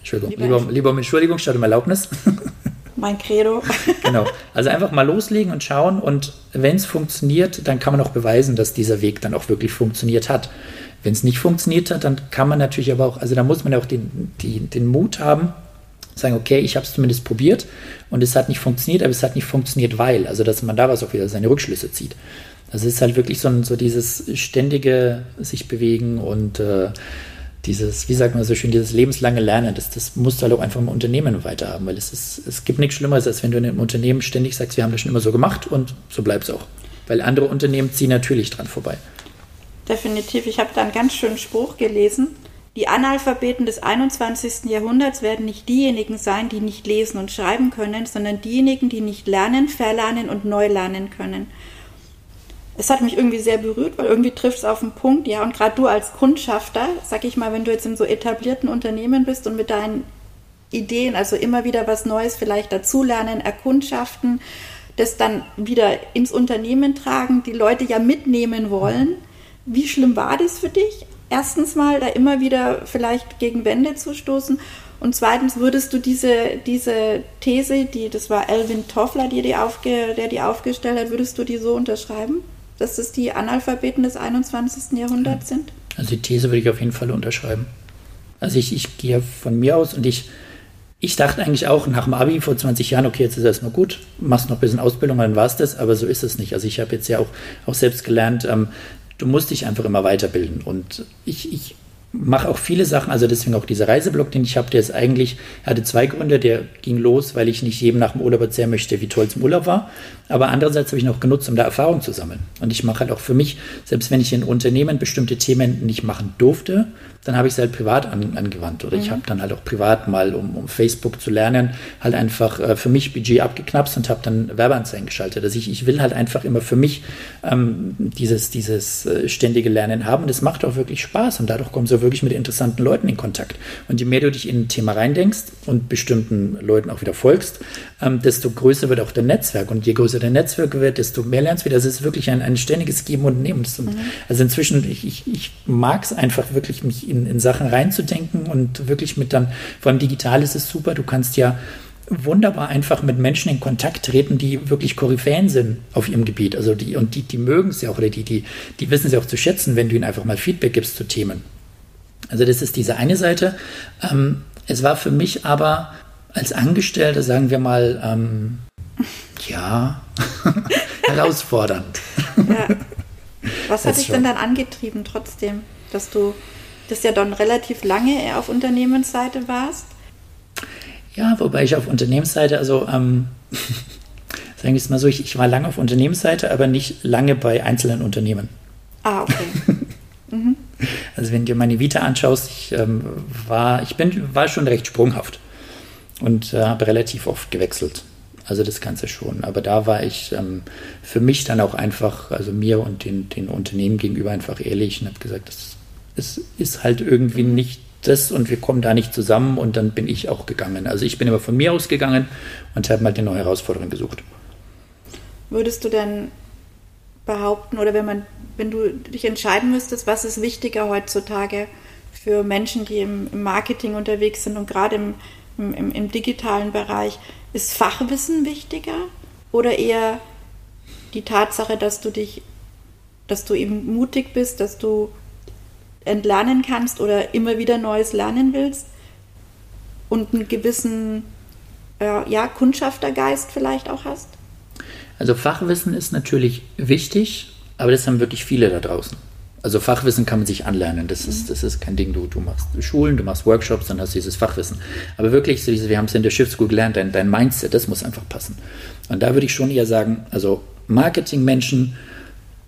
Entschuldigung, lieber, lieber, um Entschuldigung statt um Erlaubnis. Mein Credo. genau. Also einfach mal loslegen und schauen und wenn es funktioniert, dann kann man auch beweisen, dass dieser Weg dann auch wirklich funktioniert hat. Wenn es nicht funktioniert hat, dann kann man natürlich aber auch, also da muss man ja auch den, die, den Mut haben, sagen, okay, ich habe es zumindest probiert und es hat nicht funktioniert, aber es hat nicht funktioniert, weil, also dass man daraus auch wieder seine Rückschlüsse zieht. Also es ist halt wirklich so, ein, so dieses ständige sich bewegen und äh, dieses, wie sagt man so schön, dieses lebenslange Lernen, das, das musst du halt auch einfach im Unternehmen weiterhaben, weil es, ist, es gibt nichts Schlimmeres, als wenn du in einem Unternehmen ständig sagst, wir haben das schon immer so gemacht und so bleibt es auch. Weil andere Unternehmen ziehen natürlich dran vorbei. Definitiv. Ich habe da einen ganz schönen Spruch gelesen. Die Analphabeten des 21. Jahrhunderts werden nicht diejenigen sein, die nicht lesen und schreiben können, sondern diejenigen, die nicht lernen, verlernen und neu lernen können. Es hat mich irgendwie sehr berührt, weil irgendwie trifft es auf den Punkt, ja, und gerade du als Kundschafter, sag ich mal, wenn du jetzt in so etablierten Unternehmen bist und mit deinen Ideen, also immer wieder was Neues vielleicht dazulernen, erkundschaften, das dann wieder ins Unternehmen tragen, die Leute ja mitnehmen wollen. Wie schlimm war das für dich? erstens mal da immer wieder vielleicht gegen Wände zu stoßen und zweitens würdest du diese, diese These, die, das war Alvin Toffler, die die aufge, der die aufgestellt hat, würdest du die so unterschreiben, dass das die Analphabeten des 21. Jahrhunderts sind? Also die These würde ich auf jeden Fall unterschreiben. Also ich, ich gehe von mir aus und ich, ich dachte eigentlich auch nach dem Abi vor 20 Jahren, okay, jetzt ist erstmal gut, machst noch ein bisschen Ausbildung, dann war es das, aber so ist es nicht. Also ich habe jetzt ja auch, auch selbst gelernt, ähm, du musst dich einfach immer weiterbilden. Und ich, ich mache auch viele Sachen, also deswegen auch dieser Reiseblog, den ich habe, der ist eigentlich, hatte zwei Gründe, der ging los, weil ich nicht jedem nach dem Urlaub erzählen möchte, wie toll es im Urlaub war, aber andererseits habe ich noch genutzt, um da Erfahrung zu sammeln. Und ich mache halt auch für mich, selbst wenn ich in Unternehmen bestimmte Themen nicht machen durfte, dann habe ich es halt privat an, angewandt. Oder mhm. ich habe dann halt auch privat mal, um, um Facebook zu lernen, halt einfach äh, für mich Budget abgeknapst und habe dann Werbeanzeigen geschaltet. Also ich, ich will halt einfach immer für mich ähm, dieses, dieses äh, ständige Lernen haben. Und es macht auch wirklich Spaß. Und dadurch kommst du wirklich mit interessanten Leuten in Kontakt. Und je mehr du dich in ein Thema reindenkst und bestimmten Leuten auch wieder folgst, ähm, desto größer wird auch dein Netzwerk. Und je größer dein Netzwerk wird, desto mehr lernst du wieder. Also es ist wirklich ein, ein ständiges Geben und Nehmen. Mhm. Also inzwischen, ich, ich, ich mag es einfach wirklich, mich in, in Sachen reinzudenken und wirklich mit dann, vor allem digital ist es super, du kannst ja wunderbar einfach mit Menschen in Kontakt treten, die wirklich Koryphäen sind auf ihrem Gebiet. Also die, und die, die mögen es ja auch, oder die, die, die wissen es ja auch zu schätzen, wenn du ihnen einfach mal Feedback gibst zu Themen. Also das ist diese eine Seite. Ähm, es war für mich aber als Angestellter, sagen wir mal, ähm, ja, herausfordernd. Ja. Was hat dich denn dann angetrieben trotzdem, dass du das ja dann relativ lange auf Unternehmensseite warst? Ja, wobei ich auf Unternehmensseite, also ähm, sagen wir es mal so, ich, ich, war lange auf Unternehmensseite, aber nicht lange bei einzelnen Unternehmen. Ah, okay. mhm. Also wenn du meine Vita anschaust, ich ähm, war, ich bin, war schon recht sprunghaft und äh, habe relativ oft gewechselt. Also das Ganze schon. Aber da war ich ähm, für mich dann auch einfach, also mir und den, den Unternehmen gegenüber einfach ehrlich und habe gesagt, das, es ist halt irgendwie nicht das und wir kommen da nicht zusammen und dann bin ich auch gegangen. Also ich bin immer von mir aus gegangen und habe mal eine neue Herausforderung gesucht. Würdest du denn behaupten oder wenn man, wenn du dich entscheiden müsstest, was ist wichtiger heutzutage für Menschen, die im, im Marketing unterwegs sind und gerade im, im, im digitalen Bereich, ist Fachwissen wichtiger oder eher die Tatsache, dass du dich, dass du eben mutig bist, dass du entlernen kannst oder immer wieder Neues lernen willst und einen gewissen äh, ja, Kundschaftergeist vielleicht auch hast? Also Fachwissen ist natürlich wichtig, aber das haben wirklich viele da draußen. Also Fachwissen kann man sich anlernen. Das ist, das ist kein Ding. Du, du machst Schulen, du machst Workshops, dann hast du dieses Fachwissen. Aber wirklich, wir haben es in der Schiffschool gelernt, dein, dein Mindset, das muss einfach passen. Und da würde ich schon eher sagen, also Marketingmenschen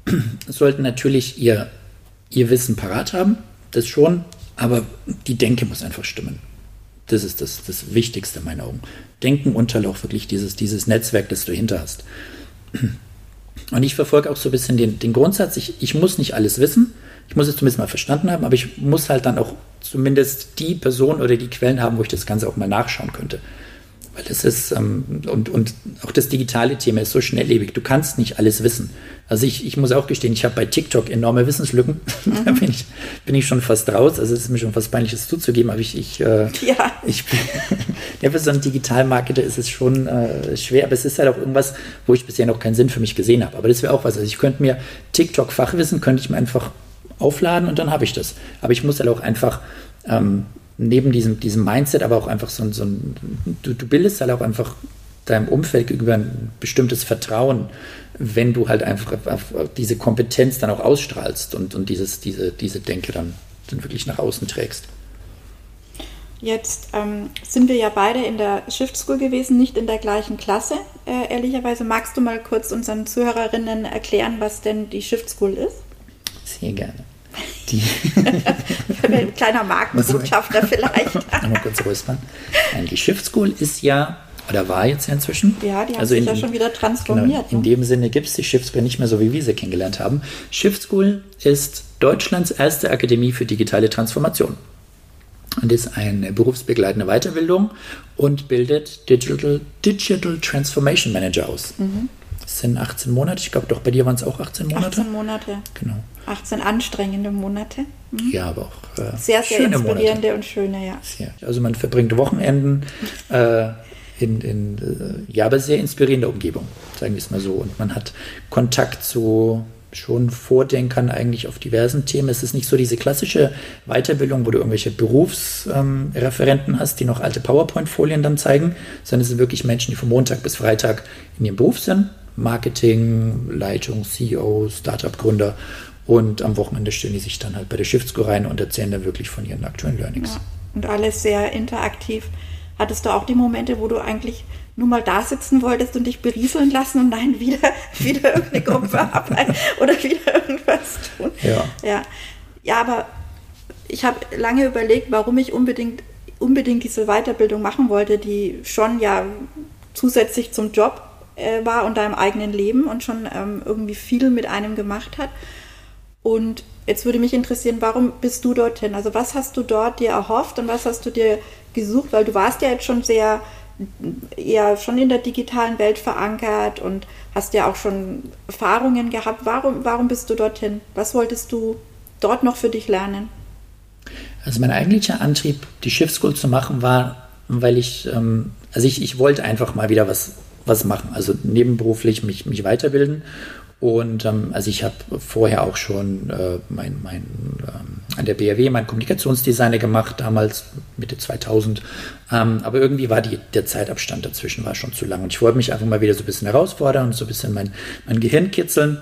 sollten natürlich ihr, ihr Wissen parat haben, das schon, aber die Denke muss einfach stimmen. Das ist das, das Wichtigste in meinen Augen. Denken halt auch wirklich dieses, dieses Netzwerk, das du hinter hast. Und ich verfolge auch so ein bisschen den, den Grundsatz, ich, ich muss nicht alles wissen, ich muss es zumindest mal verstanden haben, aber ich muss halt dann auch zumindest die Person oder die Quellen haben, wo ich das Ganze auch mal nachschauen könnte. Weil es ist, ähm, und, und auch das digitale Thema ist so schnelllebig. Du kannst nicht alles wissen. Also ich, ich muss auch gestehen, ich habe bei TikTok enorme Wissenslücken. Mhm. da bin ich, bin ich schon fast raus. Also es ist mir schon fast peinlich, das zuzugeben, aber ich, ich, äh, ja. ich ja, für so einen Digitalmarketer ist es schon äh, schwer, aber es ist halt auch irgendwas, wo ich bisher noch keinen Sinn für mich gesehen habe. Aber das wäre auch was. Also ich könnte mir TikTok-Fachwissen, könnte ich mir einfach aufladen und dann habe ich das. Aber ich muss halt auch einfach ähm, neben diesem, diesem Mindset, aber auch einfach so, so ein, du, du bildest halt auch einfach deinem Umfeld gegenüber ein bestimmtes Vertrauen, wenn du halt einfach diese Kompetenz dann auch ausstrahlst und, und dieses, diese, diese Denke dann, dann wirklich nach außen trägst. Jetzt ähm, sind wir ja beide in der Shift School gewesen, nicht in der gleichen Klasse. Äh, ehrlicherweise magst du mal kurz unseren Zuhörerinnen erklären, was denn die Shift School ist? Sehr gerne. Die Ein kleiner Markenbotschafter vielleicht. Mal kurz räuspern. Die Shift School ist ja, oder war jetzt ja inzwischen. Ja, die hat also sich ja schon wieder transformiert. Genau, in ne? dem Sinne gibt es die Shift School nicht mehr so, wie wir sie kennengelernt haben. Shift School ist Deutschlands erste Akademie für digitale Transformation und ist eine berufsbegleitende Weiterbildung und bildet Digital, Digital Transformation Manager aus. Mhm. Das sind 18 Monate. Ich glaube, doch bei dir waren es auch 18 Monate. 18 Monate. Genau. 18 anstrengende Monate. Mhm. Ja, aber auch äh, sehr, sehr schöne inspirierende Monate. und schöne, ja. Sehr. Also man verbringt Wochenenden äh, in, in äh, ja, aber sehr inspirierender Umgebung, sagen wir es mal so. Und man hat Kontakt zu schon Vordenkern eigentlich auf diversen Themen. Es ist nicht so diese klassische Weiterbildung, wo du irgendwelche Berufsreferenten ähm, hast, die noch alte PowerPoint-Folien dann zeigen, sondern es sind wirklich Menschen, die von Montag bis Freitag in ihrem Beruf sind, Marketing, Leitung, CEO, Startup-Gründer. Und am Wochenende stellen die sich dann halt bei der Shift rein und erzählen dann wirklich von ihren aktuellen Learnings. Ja, und alles sehr interaktiv. Hattest du auch die Momente, wo du eigentlich nur mal da sitzen wolltest und dich berieseln lassen und nein, wieder, wieder irgendeine Gruppearbeit oder wieder irgendwas tun? Ja. Ja, ja aber ich habe lange überlegt, warum ich unbedingt, unbedingt diese Weiterbildung machen wollte, die schon ja zusätzlich zum Job äh, war und deinem eigenen Leben und schon ähm, irgendwie viel mit einem gemacht hat. Und jetzt würde mich interessieren, warum bist du dorthin? Also was hast du dort dir erhofft und was hast du dir gesucht? Weil du warst ja jetzt schon sehr, eher schon in der digitalen Welt verankert und hast ja auch schon Erfahrungen gehabt. Warum, warum bist du dorthin? Was wolltest du dort noch für dich lernen? Also mein eigentlicher Antrieb, die Schiffschool zu machen, war, weil ich, ähm, also ich, ich wollte einfach mal wieder was was machen, also nebenberuflich mich, mich weiterbilden. Und ähm, also ich habe vorher auch schon äh, mein, mein, ähm, an der BRW meinen Kommunikationsdesigner gemacht, damals Mitte 2000. Ähm, aber irgendwie war die, der Zeitabstand dazwischen war schon zu lang. Und ich wollte mich einfach mal wieder so ein bisschen herausfordern und so ein bisschen mein, mein Gehirn kitzeln.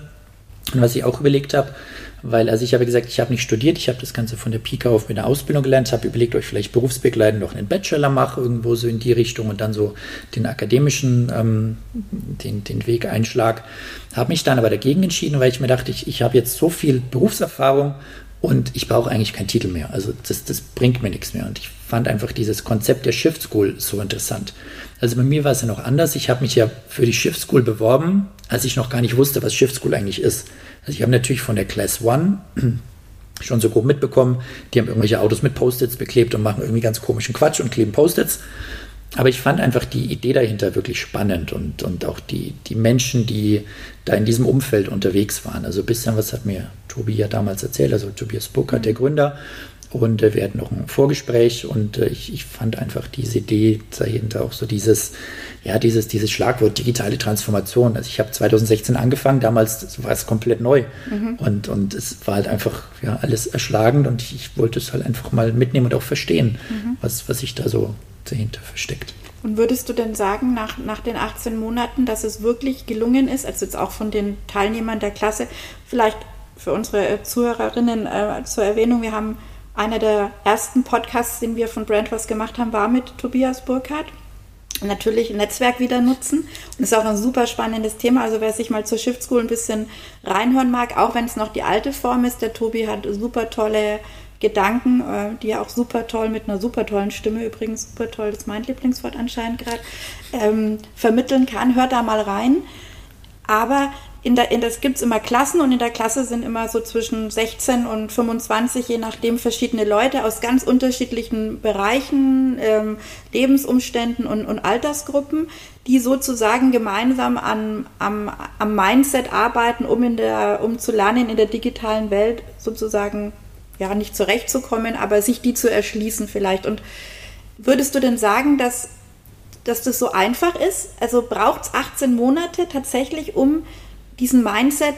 Und was ich auch überlegt habe, weil, also ich habe gesagt, ich habe nicht studiert, ich habe das Ganze von der Pika auf mit der Ausbildung gelernt, habe überlegt, ob ich vielleicht berufsbegleitend noch einen Bachelor mache, irgendwo so in die Richtung und dann so den akademischen, ähm, den, den Weg einschlag. Habe mich dann aber dagegen entschieden, weil ich mir dachte, ich, ich habe jetzt so viel Berufserfahrung und ich brauche eigentlich keinen Titel mehr. Also das, das bringt mir nichts mehr. Und ich fand einfach dieses Konzept der Shift School so interessant. Also bei mir war es ja noch anders. Ich habe mich ja für die Shift School beworben, als ich noch gar nicht wusste, was Shift School eigentlich ist. Also ich habe natürlich von der Class One schon so grob mitbekommen, die haben irgendwelche Autos mit Post-its beklebt und machen irgendwie ganz komischen Quatsch und kleben Post-its. Aber ich fand einfach die Idee dahinter wirklich spannend und, und auch die, die Menschen, die da in diesem Umfeld unterwegs waren. Also ein bisschen was hat mir Tobi ja damals erzählt, also Tobias Burkhardt, der Gründer. Und äh, wir hatten noch ein Vorgespräch und äh, ich, ich fand einfach diese Idee dahinter auch so dieses, ja, dieses, dieses Schlagwort digitale Transformation. Also ich habe 2016 angefangen, damals war es komplett neu mhm. und, und es war halt einfach ja, alles erschlagend und ich, ich wollte es halt einfach mal mitnehmen und auch verstehen, mhm. was, was sich da so dahinter versteckt. Und würdest du denn sagen, nach, nach den 18 Monaten, dass es wirklich gelungen ist, also jetzt auch von den Teilnehmern der Klasse, vielleicht für unsere Zuhörerinnen äh, zur Erwähnung, wir haben einer der ersten Podcasts, den wir von Brandwas gemacht haben, war mit Tobias Burkhardt natürlich Netzwerk wieder nutzen. Und ist auch ein super spannendes Thema. Also wer sich mal zur Shift School ein bisschen reinhören mag, auch wenn es noch die alte Form ist, der Tobi hat super tolle Gedanken, äh, die er auch super toll mit einer super tollen Stimme, übrigens super toll, das ist mein Lieblingswort anscheinend gerade, ähm, vermitteln kann. Hört da mal rein. Aber in der, in das gibt es immer Klassen und in der Klasse sind immer so zwischen 16 und 25, je nachdem, verschiedene Leute aus ganz unterschiedlichen Bereichen, ähm, Lebensumständen und, und Altersgruppen, die sozusagen gemeinsam an, am, am Mindset arbeiten, um, in der, um zu lernen, in der digitalen Welt sozusagen, ja, nicht zurechtzukommen, aber sich die zu erschließen vielleicht. Und würdest du denn sagen, dass, dass das so einfach ist? Also braucht es 18 Monate tatsächlich, um diesen Mindset,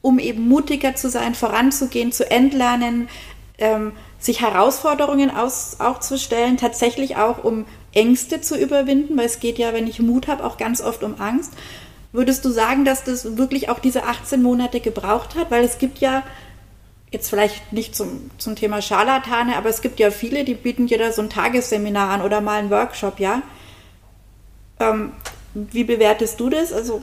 um eben mutiger zu sein, voranzugehen, zu entlernen, ähm, sich Herausforderungen aus, auch zu stellen, tatsächlich auch um Ängste zu überwinden, weil es geht ja, wenn ich Mut habe, auch ganz oft um Angst. Würdest du sagen, dass das wirklich auch diese 18 Monate gebraucht hat? Weil es gibt ja, jetzt vielleicht nicht zum, zum Thema Scharlatane, aber es gibt ja viele, die bieten dir da so ein Tagesseminar an oder mal einen Workshop, ja? Ähm, wie bewertest du das? Also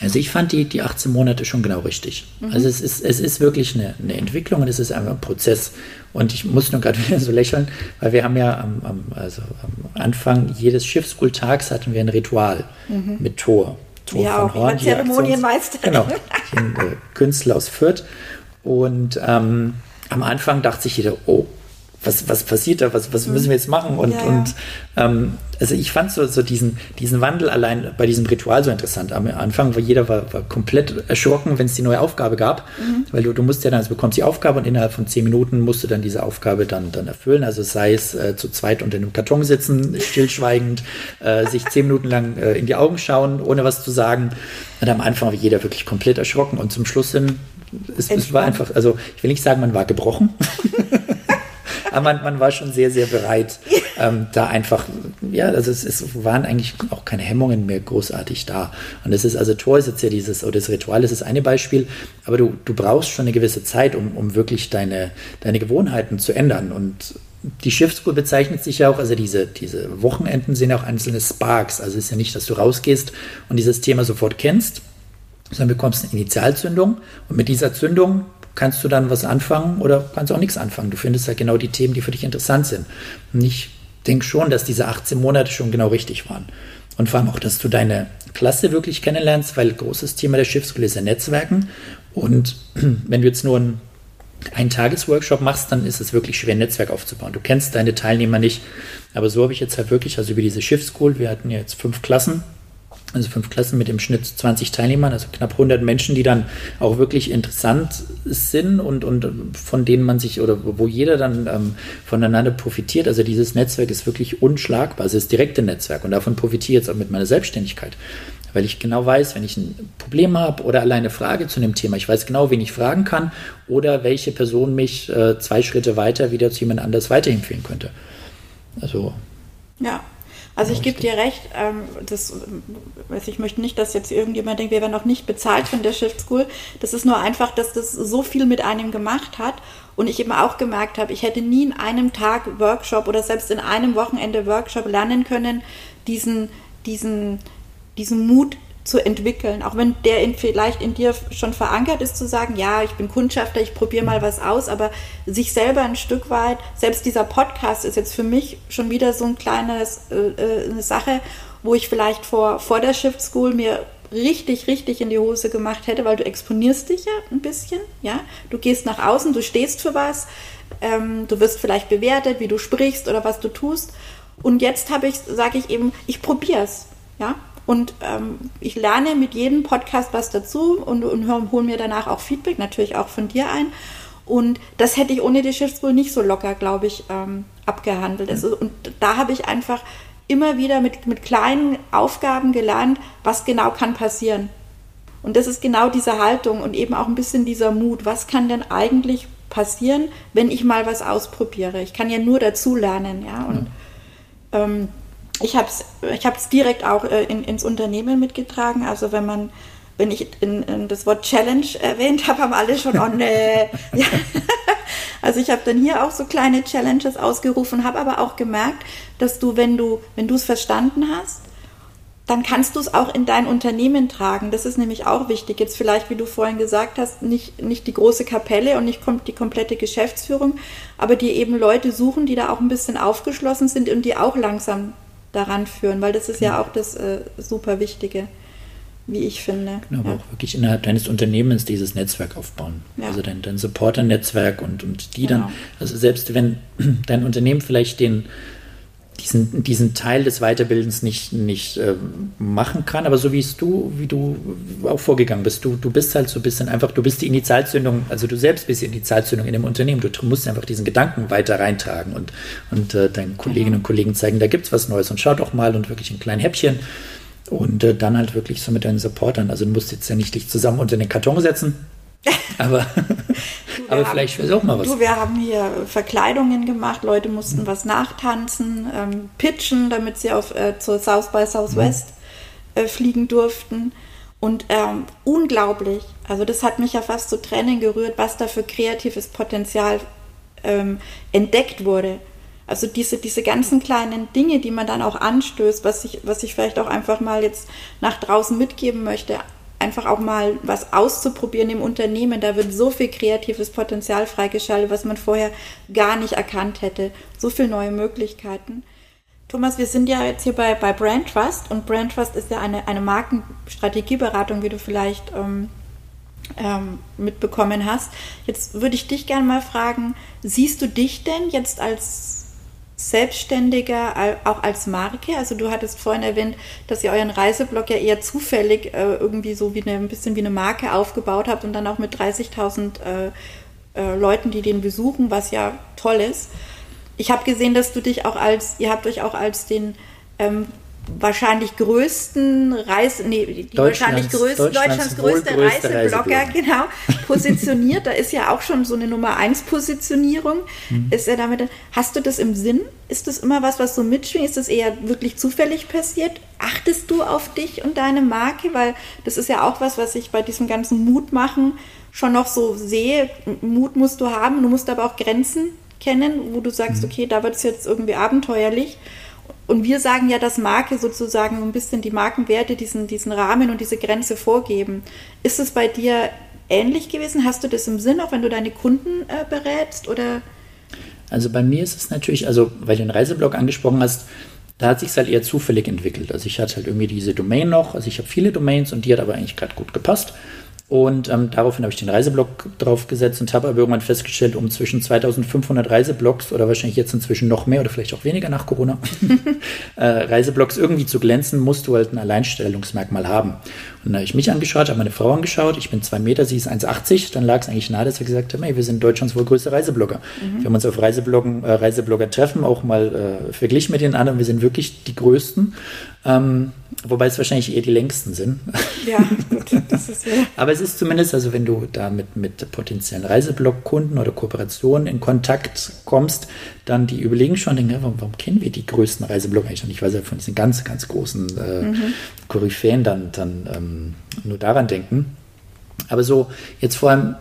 also ich fand die, die 18 Monate schon genau richtig. Mhm. Also es ist, es ist wirklich eine, eine, Entwicklung und es ist einfach ein Prozess. Und ich muss nur gerade wieder so lächeln, weil wir haben ja am, am, also am Anfang jedes Schiffsschultags hatten wir ein Ritual mhm. mit Tor. Tor ja, von auch. Horn. Zeremonienmeister. Genau, ein äh, Künstler aus Fürth. Und ähm, am Anfang dachte sich jeder, oh, was, was passiert da, was, was müssen wir jetzt machen? Und, ja, ja. und ähm, also ich fand so, so diesen, diesen Wandel allein bei diesem Ritual so interessant. Am Anfang war jeder war, war komplett erschrocken, wenn es die neue Aufgabe gab, mhm. weil du, du musst ja dann, also bekommst die Aufgabe und innerhalb von zehn Minuten musst du dann diese Aufgabe dann, dann erfüllen. Also sei es äh, zu zweit unter einem Karton sitzen, stillschweigend, äh, sich zehn Minuten lang äh, in die Augen schauen, ohne was zu sagen. Und am Anfang war jeder wirklich komplett erschrocken und zum Schluss hin, es, es war einfach, also ich will nicht sagen, man war gebrochen. Aber man, man war schon sehr, sehr bereit, ähm, da einfach, ja, also es, es, waren eigentlich auch keine Hemmungen mehr großartig da. Und es ist, also Tor ist jetzt ja dieses, oder das Ritual ist das eine Beispiel, aber du, du brauchst schon eine gewisse Zeit, um, um wirklich deine, deine Gewohnheiten zu ändern. Und die Schiffskur bezeichnet sich ja auch, also diese, diese Wochenenden sind auch einzelne Sparks. Also es ist ja nicht, dass du rausgehst und dieses Thema sofort kennst, sondern bekommst eine Initialzündung und mit dieser Zündung kannst du dann was anfangen oder kannst auch nichts anfangen. Du findest halt genau die Themen, die für dich interessant sind. Und ich denke schon, dass diese 18 Monate schon genau richtig waren. Und vor allem auch, dass du deine Klasse wirklich kennenlernst, weil großes Thema der Schiffsschule ist ja Netzwerken. Und wenn du jetzt nur einen einen Tagesworkshop machst, dann ist es wirklich schwer, ein Netzwerk aufzubauen. Du kennst deine Teilnehmer nicht. Aber so habe ich jetzt halt wirklich, also über diese Schiffschool, wir hatten ja jetzt fünf Klassen, also fünf Klassen mit im Schnitt 20 Teilnehmern, also knapp 100 Menschen, die dann auch wirklich interessant sind und, und von denen man sich oder wo jeder dann ähm, voneinander profitiert. Also dieses Netzwerk ist wirklich unschlagbar. Es ist das direkte Netzwerk und davon profitiere ich jetzt auch mit meiner Selbstständigkeit. Weil ich genau weiß, wenn ich ein Problem habe oder alleine Frage zu einem Thema, ich weiß genau, wen ich fragen kann oder welche Person mich äh, zwei Schritte weiter wieder zu jemand anders weiterempfehlen könnte. Also. Ja, also ich gebe dir recht, ähm, das, also ich möchte nicht, dass jetzt irgendjemand denkt, wir werden noch nicht bezahlt von der Shift School. Das ist nur einfach, dass das so viel mit einem gemacht hat. Und ich eben auch gemerkt habe, ich hätte nie in einem Tag Workshop oder selbst in einem Wochenende Workshop lernen können, diesen, diesen, diesen Mut zu entwickeln, auch wenn der in, vielleicht in dir schon verankert ist, zu sagen, ja, ich bin Kundschafter, ich probiere mal was aus, aber sich selber ein Stück weit, selbst dieser Podcast ist jetzt für mich schon wieder so ein kleines, äh, äh, eine Sache, wo ich vielleicht vor, vor der Shift School mir richtig, richtig in die Hose gemacht hätte, weil du exponierst dich ja ein bisschen, ja, du gehst nach außen, du stehst für was, ähm, du wirst vielleicht bewertet, wie du sprichst oder was du tust. Und jetzt habe ich, sage ich eben, ich probiere es, ja, und ähm, ich lerne mit jedem Podcast was dazu und, und hole mir danach auch Feedback, natürlich auch von dir ein. Und das hätte ich ohne die Schiffspool nicht so locker, glaube ich, ähm, abgehandelt. Also, und da habe ich einfach immer wieder mit, mit kleinen Aufgaben gelernt, was genau kann passieren. Und das ist genau diese Haltung und eben auch ein bisschen dieser Mut. Was kann denn eigentlich passieren, wenn ich mal was ausprobiere? Ich kann ja nur dazu lernen, ja. Und ähm, ich habe es ich hab's direkt auch äh, in, ins Unternehmen mitgetragen. Also wenn man, wenn ich in, in das Wort Challenge erwähnt habe, haben alle schon, oh nee. ja. Also ich habe dann hier auch so kleine Challenges ausgerufen, habe aber auch gemerkt, dass du, wenn du, wenn du es verstanden hast, dann kannst du es auch in dein Unternehmen tragen. Das ist nämlich auch wichtig. Jetzt vielleicht, wie du vorhin gesagt hast, nicht, nicht die große Kapelle und nicht die komplette Geschäftsführung, aber die eben Leute suchen, die da auch ein bisschen aufgeschlossen sind und die auch langsam daran führen, weil das ist ja auch das äh, super Wichtige. wie ich finde. Genau, aber auch wirklich innerhalb deines Unternehmens dieses Netzwerk aufbauen. Ja. Also dein, dein Supporter-Netzwerk und, und die genau. dann, also selbst wenn dein Unternehmen vielleicht den diesen, diesen Teil des Weiterbildens nicht, nicht äh, machen kann, aber so wie es du, wie du auch vorgegangen bist, du, du bist halt so ein bisschen einfach, du bist die Initialzündung, also du selbst bist die Initialzündung in dem Unternehmen, du musst einfach diesen Gedanken weiter reintragen. Und, und äh, deinen Kolleginnen mhm. und Kollegen zeigen, da gibt es was Neues und schau doch mal und wirklich ein kleines Häppchen. Und äh, dann halt wirklich so mit deinen Supportern, also du musst jetzt ja nicht dich zusammen unter den Karton setzen, aber, du, aber vielleicht wäre es auch mal was. Du, wir haben hier Verkleidungen gemacht, Leute mussten mhm. was nachtanzen, ähm, pitchen, damit sie auf, äh, zur South by Southwest mhm. äh, fliegen durften. Und ähm, unglaublich, also das hat mich ja fast zu Tränen gerührt, was da für kreatives Potenzial ähm, entdeckt wurde. Also diese, diese ganzen kleinen Dinge, die man dann auch anstößt, was ich, was ich vielleicht auch einfach mal jetzt nach draußen mitgeben möchte einfach auch mal was auszuprobieren im Unternehmen. Da wird so viel kreatives Potenzial freigeschaltet, was man vorher gar nicht erkannt hätte. So viele neue Möglichkeiten. Thomas, wir sind ja jetzt hier bei, bei Brand Trust und Brand Trust ist ja eine, eine Markenstrategieberatung, wie du vielleicht ähm, ähm, mitbekommen hast. Jetzt würde ich dich gerne mal fragen, siehst du dich denn jetzt als selbstständiger, auch als Marke. Also du hattest vorhin erwähnt, dass ihr euren Reiseblog ja eher zufällig äh, irgendwie so wie eine, ein bisschen wie eine Marke aufgebaut habt und dann auch mit 30.000 äh, äh, Leuten, die den besuchen, was ja toll ist. Ich habe gesehen, dass du dich auch als, ihr habt euch auch als den ähm, wahrscheinlich größten Reise, nee, die wahrscheinlich größten, Deutschlands, Deutschlands größte Reiseblogger, genau, positioniert. da ist ja auch schon so eine Nummer 1 Positionierung. Mhm. Ist er damit, hast du das im Sinn? Ist das immer was, was so mitschwingt? Ist das eher wirklich zufällig passiert? Achtest du auf dich und deine Marke? Weil das ist ja auch was, was ich bei diesem ganzen Mut machen schon noch so sehe. Mut musst du haben, du musst aber auch Grenzen kennen, wo du sagst, mhm. okay, da wird es jetzt irgendwie abenteuerlich. Und wir sagen ja, dass Marke sozusagen ein bisschen die Markenwerte diesen, diesen Rahmen und diese Grenze vorgeben. Ist es bei dir ähnlich gewesen? Hast du das im Sinn, auch wenn du deine Kunden äh, berätst? Oder? Also bei mir ist es natürlich, also weil du den Reiseblog angesprochen hast, da hat sich halt eher zufällig entwickelt. Also ich hatte halt irgendwie diese Domain noch, also ich habe viele Domains und die hat aber eigentlich gerade gut gepasst. Und ähm, daraufhin habe ich den Reiseblog draufgesetzt und habe aber irgendwann festgestellt, um zwischen 2500 Reiseblogs oder wahrscheinlich jetzt inzwischen noch mehr oder vielleicht auch weniger nach Corona, äh, Reiseblogs irgendwie zu glänzen, musst du halt ein Alleinstellungsmerkmal haben. Und da habe ich mich angeschaut, habe meine Frau angeschaut, ich bin zwei Meter, sie ist 1,80, dann lag es eigentlich nahe, dass wir gesagt haben, hey, wir sind Deutschlands wohl größte Reiseblogger. Mhm. Wir haben uns auf Reisebloggen, äh, Reiseblogger treffen auch mal äh, verglichen mit den anderen, wir sind wirklich die größten. Ähm, wobei es wahrscheinlich eher die längsten sind. Ja, gut, das ist ja. Aber es ist zumindest, also wenn du da mit, mit potenziellen Reiseblog-Kunden oder Kooperationen in Kontakt kommst, dann die überlegen schon, denken, warum, warum, kennen wir die größten Reiseblogger eigentlich noch nicht? Weil sie von diesen ganz, ganz großen äh, mhm. Koryphäen dann, dann ähm, nur daran denken. Aber so jetzt vor allem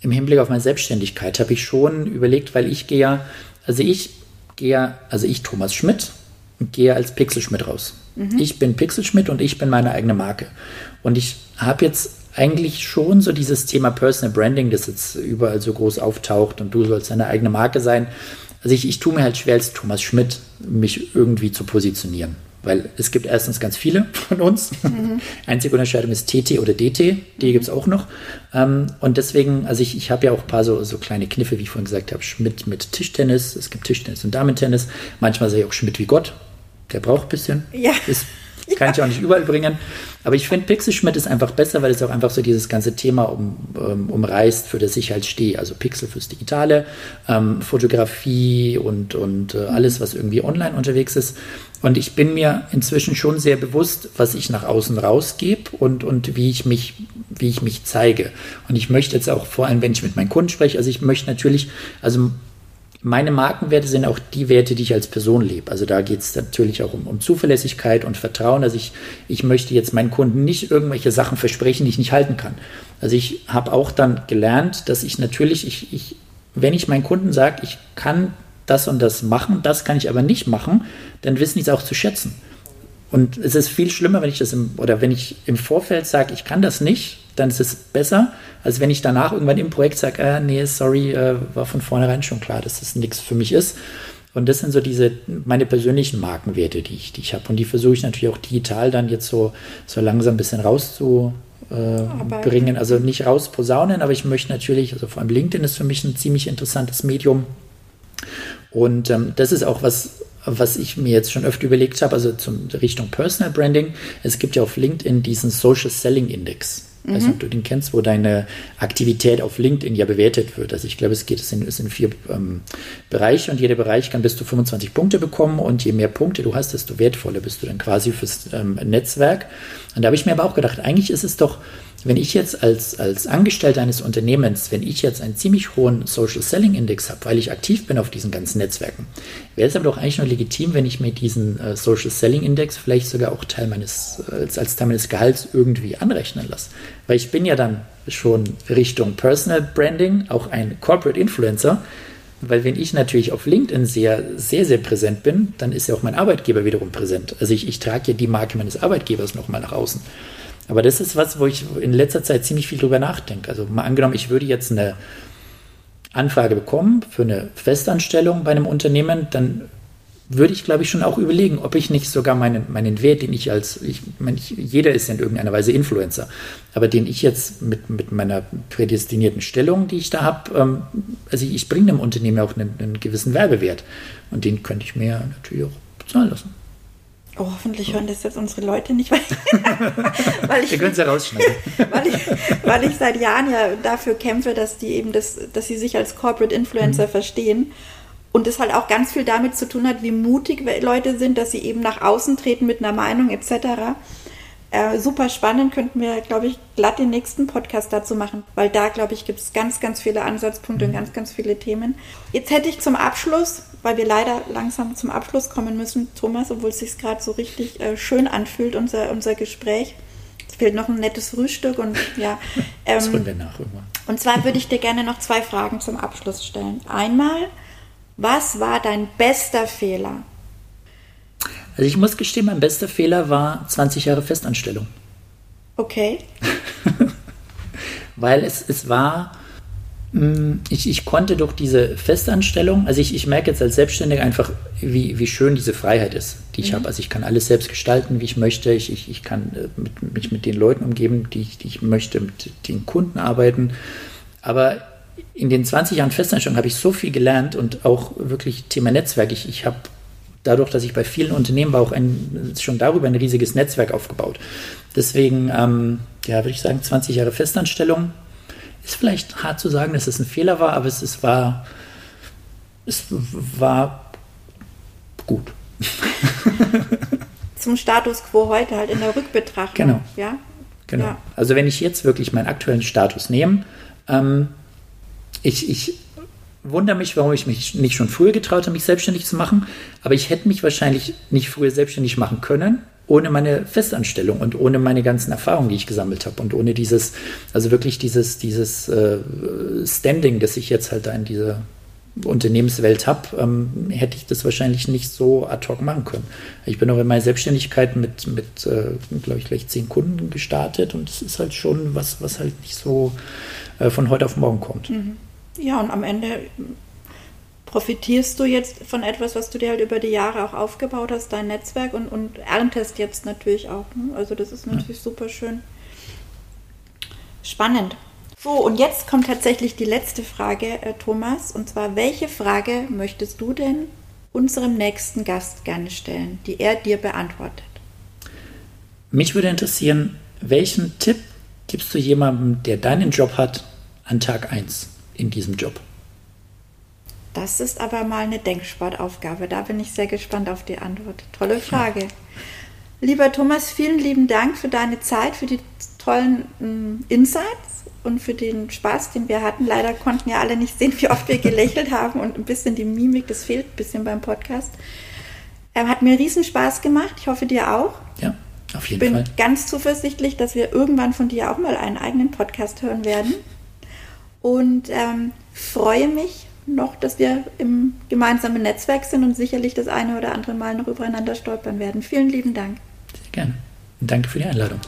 im Hinblick auf meine Selbstständigkeit habe ich schon überlegt, weil ich gehe ja, also ich gehe, also ich Thomas Schmidt, gehe als Pixelschmidt raus. Mhm. Ich bin Pixelschmidt und ich bin meine eigene Marke. Und ich habe jetzt eigentlich schon so dieses Thema Personal Branding, das jetzt überall so groß auftaucht und du sollst deine eigene Marke sein. Also ich, ich tue mir halt schwer als Thomas Schmidt, mich irgendwie zu positionieren. Weil es gibt erstens ganz viele von uns. Mhm. Einzige Unterscheidung ist TT oder DT, die gibt es auch noch. Ähm, und deswegen, also ich, ich habe ja auch ein paar so, so kleine Kniffe, wie ich vorhin gesagt habe, Schmidt mit Tischtennis. Es gibt Tischtennis und Damentennis. Manchmal sage ich auch Schmidt wie Gott der braucht ein bisschen. Ja. Ist, kann ich auch nicht überall bringen. Aber ich finde, Pixelschmidt ist einfach besser, weil es auch einfach so dieses ganze Thema um, um, umreißt, für das ich halt stehe. Also Pixel fürs Digitale, ähm, Fotografie und, und äh, alles, was irgendwie online unterwegs ist. Und ich bin mir inzwischen schon sehr bewusst, was ich nach außen rausgebe und, und wie, ich mich, wie ich mich zeige. Und ich möchte jetzt auch, vor allem wenn ich mit meinen Kunden spreche, also ich möchte natürlich, also meine Markenwerte sind auch die Werte, die ich als Person lebe. Also da geht es natürlich auch um, um, Zuverlässigkeit und Vertrauen. Also ich, ich möchte jetzt meinen Kunden nicht irgendwelche Sachen versprechen, die ich nicht halten kann. Also ich habe auch dann gelernt, dass ich natürlich, ich, ich, wenn ich meinen Kunden sage, ich kann das und das machen, das kann ich aber nicht machen, dann wissen die es auch zu schätzen. Und es ist viel schlimmer, wenn ich das im, oder wenn ich im Vorfeld sage, ich kann das nicht, dann ist es besser, als wenn ich danach irgendwann im Projekt sage, äh, nee, sorry, äh, war von vornherein schon klar, dass das nichts für mich ist. Und das sind so diese, meine persönlichen Markenwerte, die ich, die ich habe. Und die versuche ich natürlich auch digital dann jetzt so, so langsam ein bisschen rauszubringen. Äh, also nicht rausposaunen, aber ich möchte natürlich, also vor allem LinkedIn ist für mich ein ziemlich interessantes Medium. Und ähm, das ist auch was, was ich mir jetzt schon öfter überlegt habe, also zum Richtung Personal Branding. Es gibt ja auf LinkedIn diesen Social Selling Index. Weiß nicht, ob du den kennst, wo deine Aktivität auf LinkedIn ja bewertet wird. Also ich glaube, es geht es in, es in vier ähm, Bereiche und jeder Bereich kann bis zu 25 Punkte bekommen und je mehr Punkte du hast, desto wertvoller bist du dann quasi fürs ähm, Netzwerk. Und da habe ich mir aber auch gedacht, eigentlich ist es doch wenn ich jetzt als, als Angestellter eines Unternehmens, wenn ich jetzt einen ziemlich hohen Social Selling Index habe, weil ich aktiv bin auf diesen ganzen Netzwerken, wäre es aber doch eigentlich nur legitim, wenn ich mir diesen äh, Social Selling Index vielleicht sogar auch Teil meines, als, als Teil meines Gehalts irgendwie anrechnen lasse. Weil ich bin ja dann schon Richtung Personal Branding, auch ein Corporate Influencer. Weil wenn ich natürlich auf LinkedIn sehr, sehr, sehr präsent bin, dann ist ja auch mein Arbeitgeber wiederum präsent. Also ich, ich trage ja die Marke meines Arbeitgebers nochmal nach außen. Aber das ist was, wo ich in letzter Zeit ziemlich viel drüber nachdenke. Also mal angenommen, ich würde jetzt eine Anfrage bekommen für eine Festanstellung bei einem Unternehmen, dann würde ich, glaube ich, schon auch überlegen, ob ich nicht sogar meinen, meinen Wert, den ich als, ich meine, jeder ist in irgendeiner Weise Influencer, aber den ich jetzt mit, mit meiner prädestinierten Stellung, die ich da habe, ähm, also ich, ich bringe dem Unternehmen auch einen, einen gewissen Werbewert und den könnte ich mir natürlich auch bezahlen lassen. Oh, hoffentlich hören das jetzt unsere Leute nicht, weil, weil ich, Wir können sie rausschneiden. Weil ich, weil ich seit Jahren ja dafür kämpfe, dass die eben das, dass sie sich als Corporate Influencer mhm. verstehen. Und das halt auch ganz viel damit zu tun hat, wie mutig Leute sind, dass sie eben nach außen treten mit einer Meinung etc. Äh, super spannend, könnten wir, glaube ich, glatt den nächsten Podcast dazu machen, weil da, glaube ich, gibt es ganz, ganz viele Ansatzpunkte und mhm. ganz, ganz viele Themen. Jetzt hätte ich zum Abschluss, weil wir leider langsam zum Abschluss kommen müssen, Thomas, obwohl es sich gerade so richtig äh, schön anfühlt, unser, unser Gespräch. Es fehlt noch ein nettes Frühstück und ja. Ähm, das holen wir nach irgendwann. Und zwar würde ich dir gerne noch zwei Fragen zum Abschluss stellen. Einmal, was war dein bester Fehler also ich muss gestehen, mein bester Fehler war 20 Jahre Festanstellung. Okay. Weil es, es war, mm, ich, ich konnte durch diese Festanstellung, also ich, ich merke jetzt als Selbstständiger einfach, wie, wie schön diese Freiheit ist, die ich mhm. habe. Also ich kann alles selbst gestalten, wie ich möchte. Ich, ich, ich kann äh, mit, mich mit den Leuten umgeben, die ich, die ich möchte, mit den Kunden arbeiten. Aber in den 20 Jahren Festanstellung habe ich so viel gelernt und auch wirklich Thema Netzwerk. Ich, ich habe dadurch, dass ich bei vielen Unternehmen war, auch ein, schon darüber ein riesiges Netzwerk aufgebaut. Deswegen, ähm, ja, würde ich sagen, 20 Jahre Festanstellung. Ist vielleicht hart zu sagen, dass es ein Fehler war, aber es, es war, es war gut. Zum Status quo heute halt in der Rückbetrachtung. Genau. Ja? Genau. Ja. Also wenn ich jetzt wirklich meinen aktuellen Status nehme, ähm, ich, ich wundere mich, warum ich mich nicht schon früher getraut habe, mich selbstständig zu machen. Aber ich hätte mich wahrscheinlich nicht früher selbstständig machen können, ohne meine Festanstellung und ohne meine ganzen Erfahrungen, die ich gesammelt habe und ohne dieses, also wirklich dieses, dieses äh, Standing, das ich jetzt halt da in dieser Unternehmenswelt habe, ähm, hätte ich das wahrscheinlich nicht so ad hoc machen können. Ich bin auch in meiner Selbstständigkeit mit, mit äh, glaube ich, gleich zehn Kunden gestartet und es ist halt schon was, was halt nicht so äh, von heute auf morgen kommt. Mhm. Ja, und am Ende profitierst du jetzt von etwas, was du dir halt über die Jahre auch aufgebaut hast, dein Netzwerk und, und erntest jetzt natürlich auch. Ne? Also das ist natürlich ja. super schön. Spannend. So, und jetzt kommt tatsächlich die letzte Frage, äh, Thomas. Und zwar, welche Frage möchtest du denn unserem nächsten Gast gerne stellen, die er dir beantwortet? Mich würde interessieren, welchen Tipp gibst du jemandem, der deinen Job hat, an Tag 1? In diesem Job? Das ist aber mal eine Denksportaufgabe. Da bin ich sehr gespannt auf die Antwort. Tolle Frage. Ja. Lieber Thomas, vielen lieben Dank für deine Zeit, für die tollen äh, Insights und für den Spaß, den wir hatten. Leider konnten ja alle nicht sehen, wie oft wir gelächelt haben und ein bisschen die Mimik, das fehlt ein bisschen beim Podcast. Er hat mir riesen Spaß gemacht. Ich hoffe, dir auch. Ja, auf jeden Fall. Ich bin ganz zuversichtlich, dass wir irgendwann von dir auch mal einen eigenen Podcast hören werden und ähm, freue mich noch, dass wir im gemeinsamen Netzwerk sind und sicherlich das eine oder andere Mal noch übereinander stolpern werden. Vielen lieben Dank. Sehr gerne. Danke für die Einladung.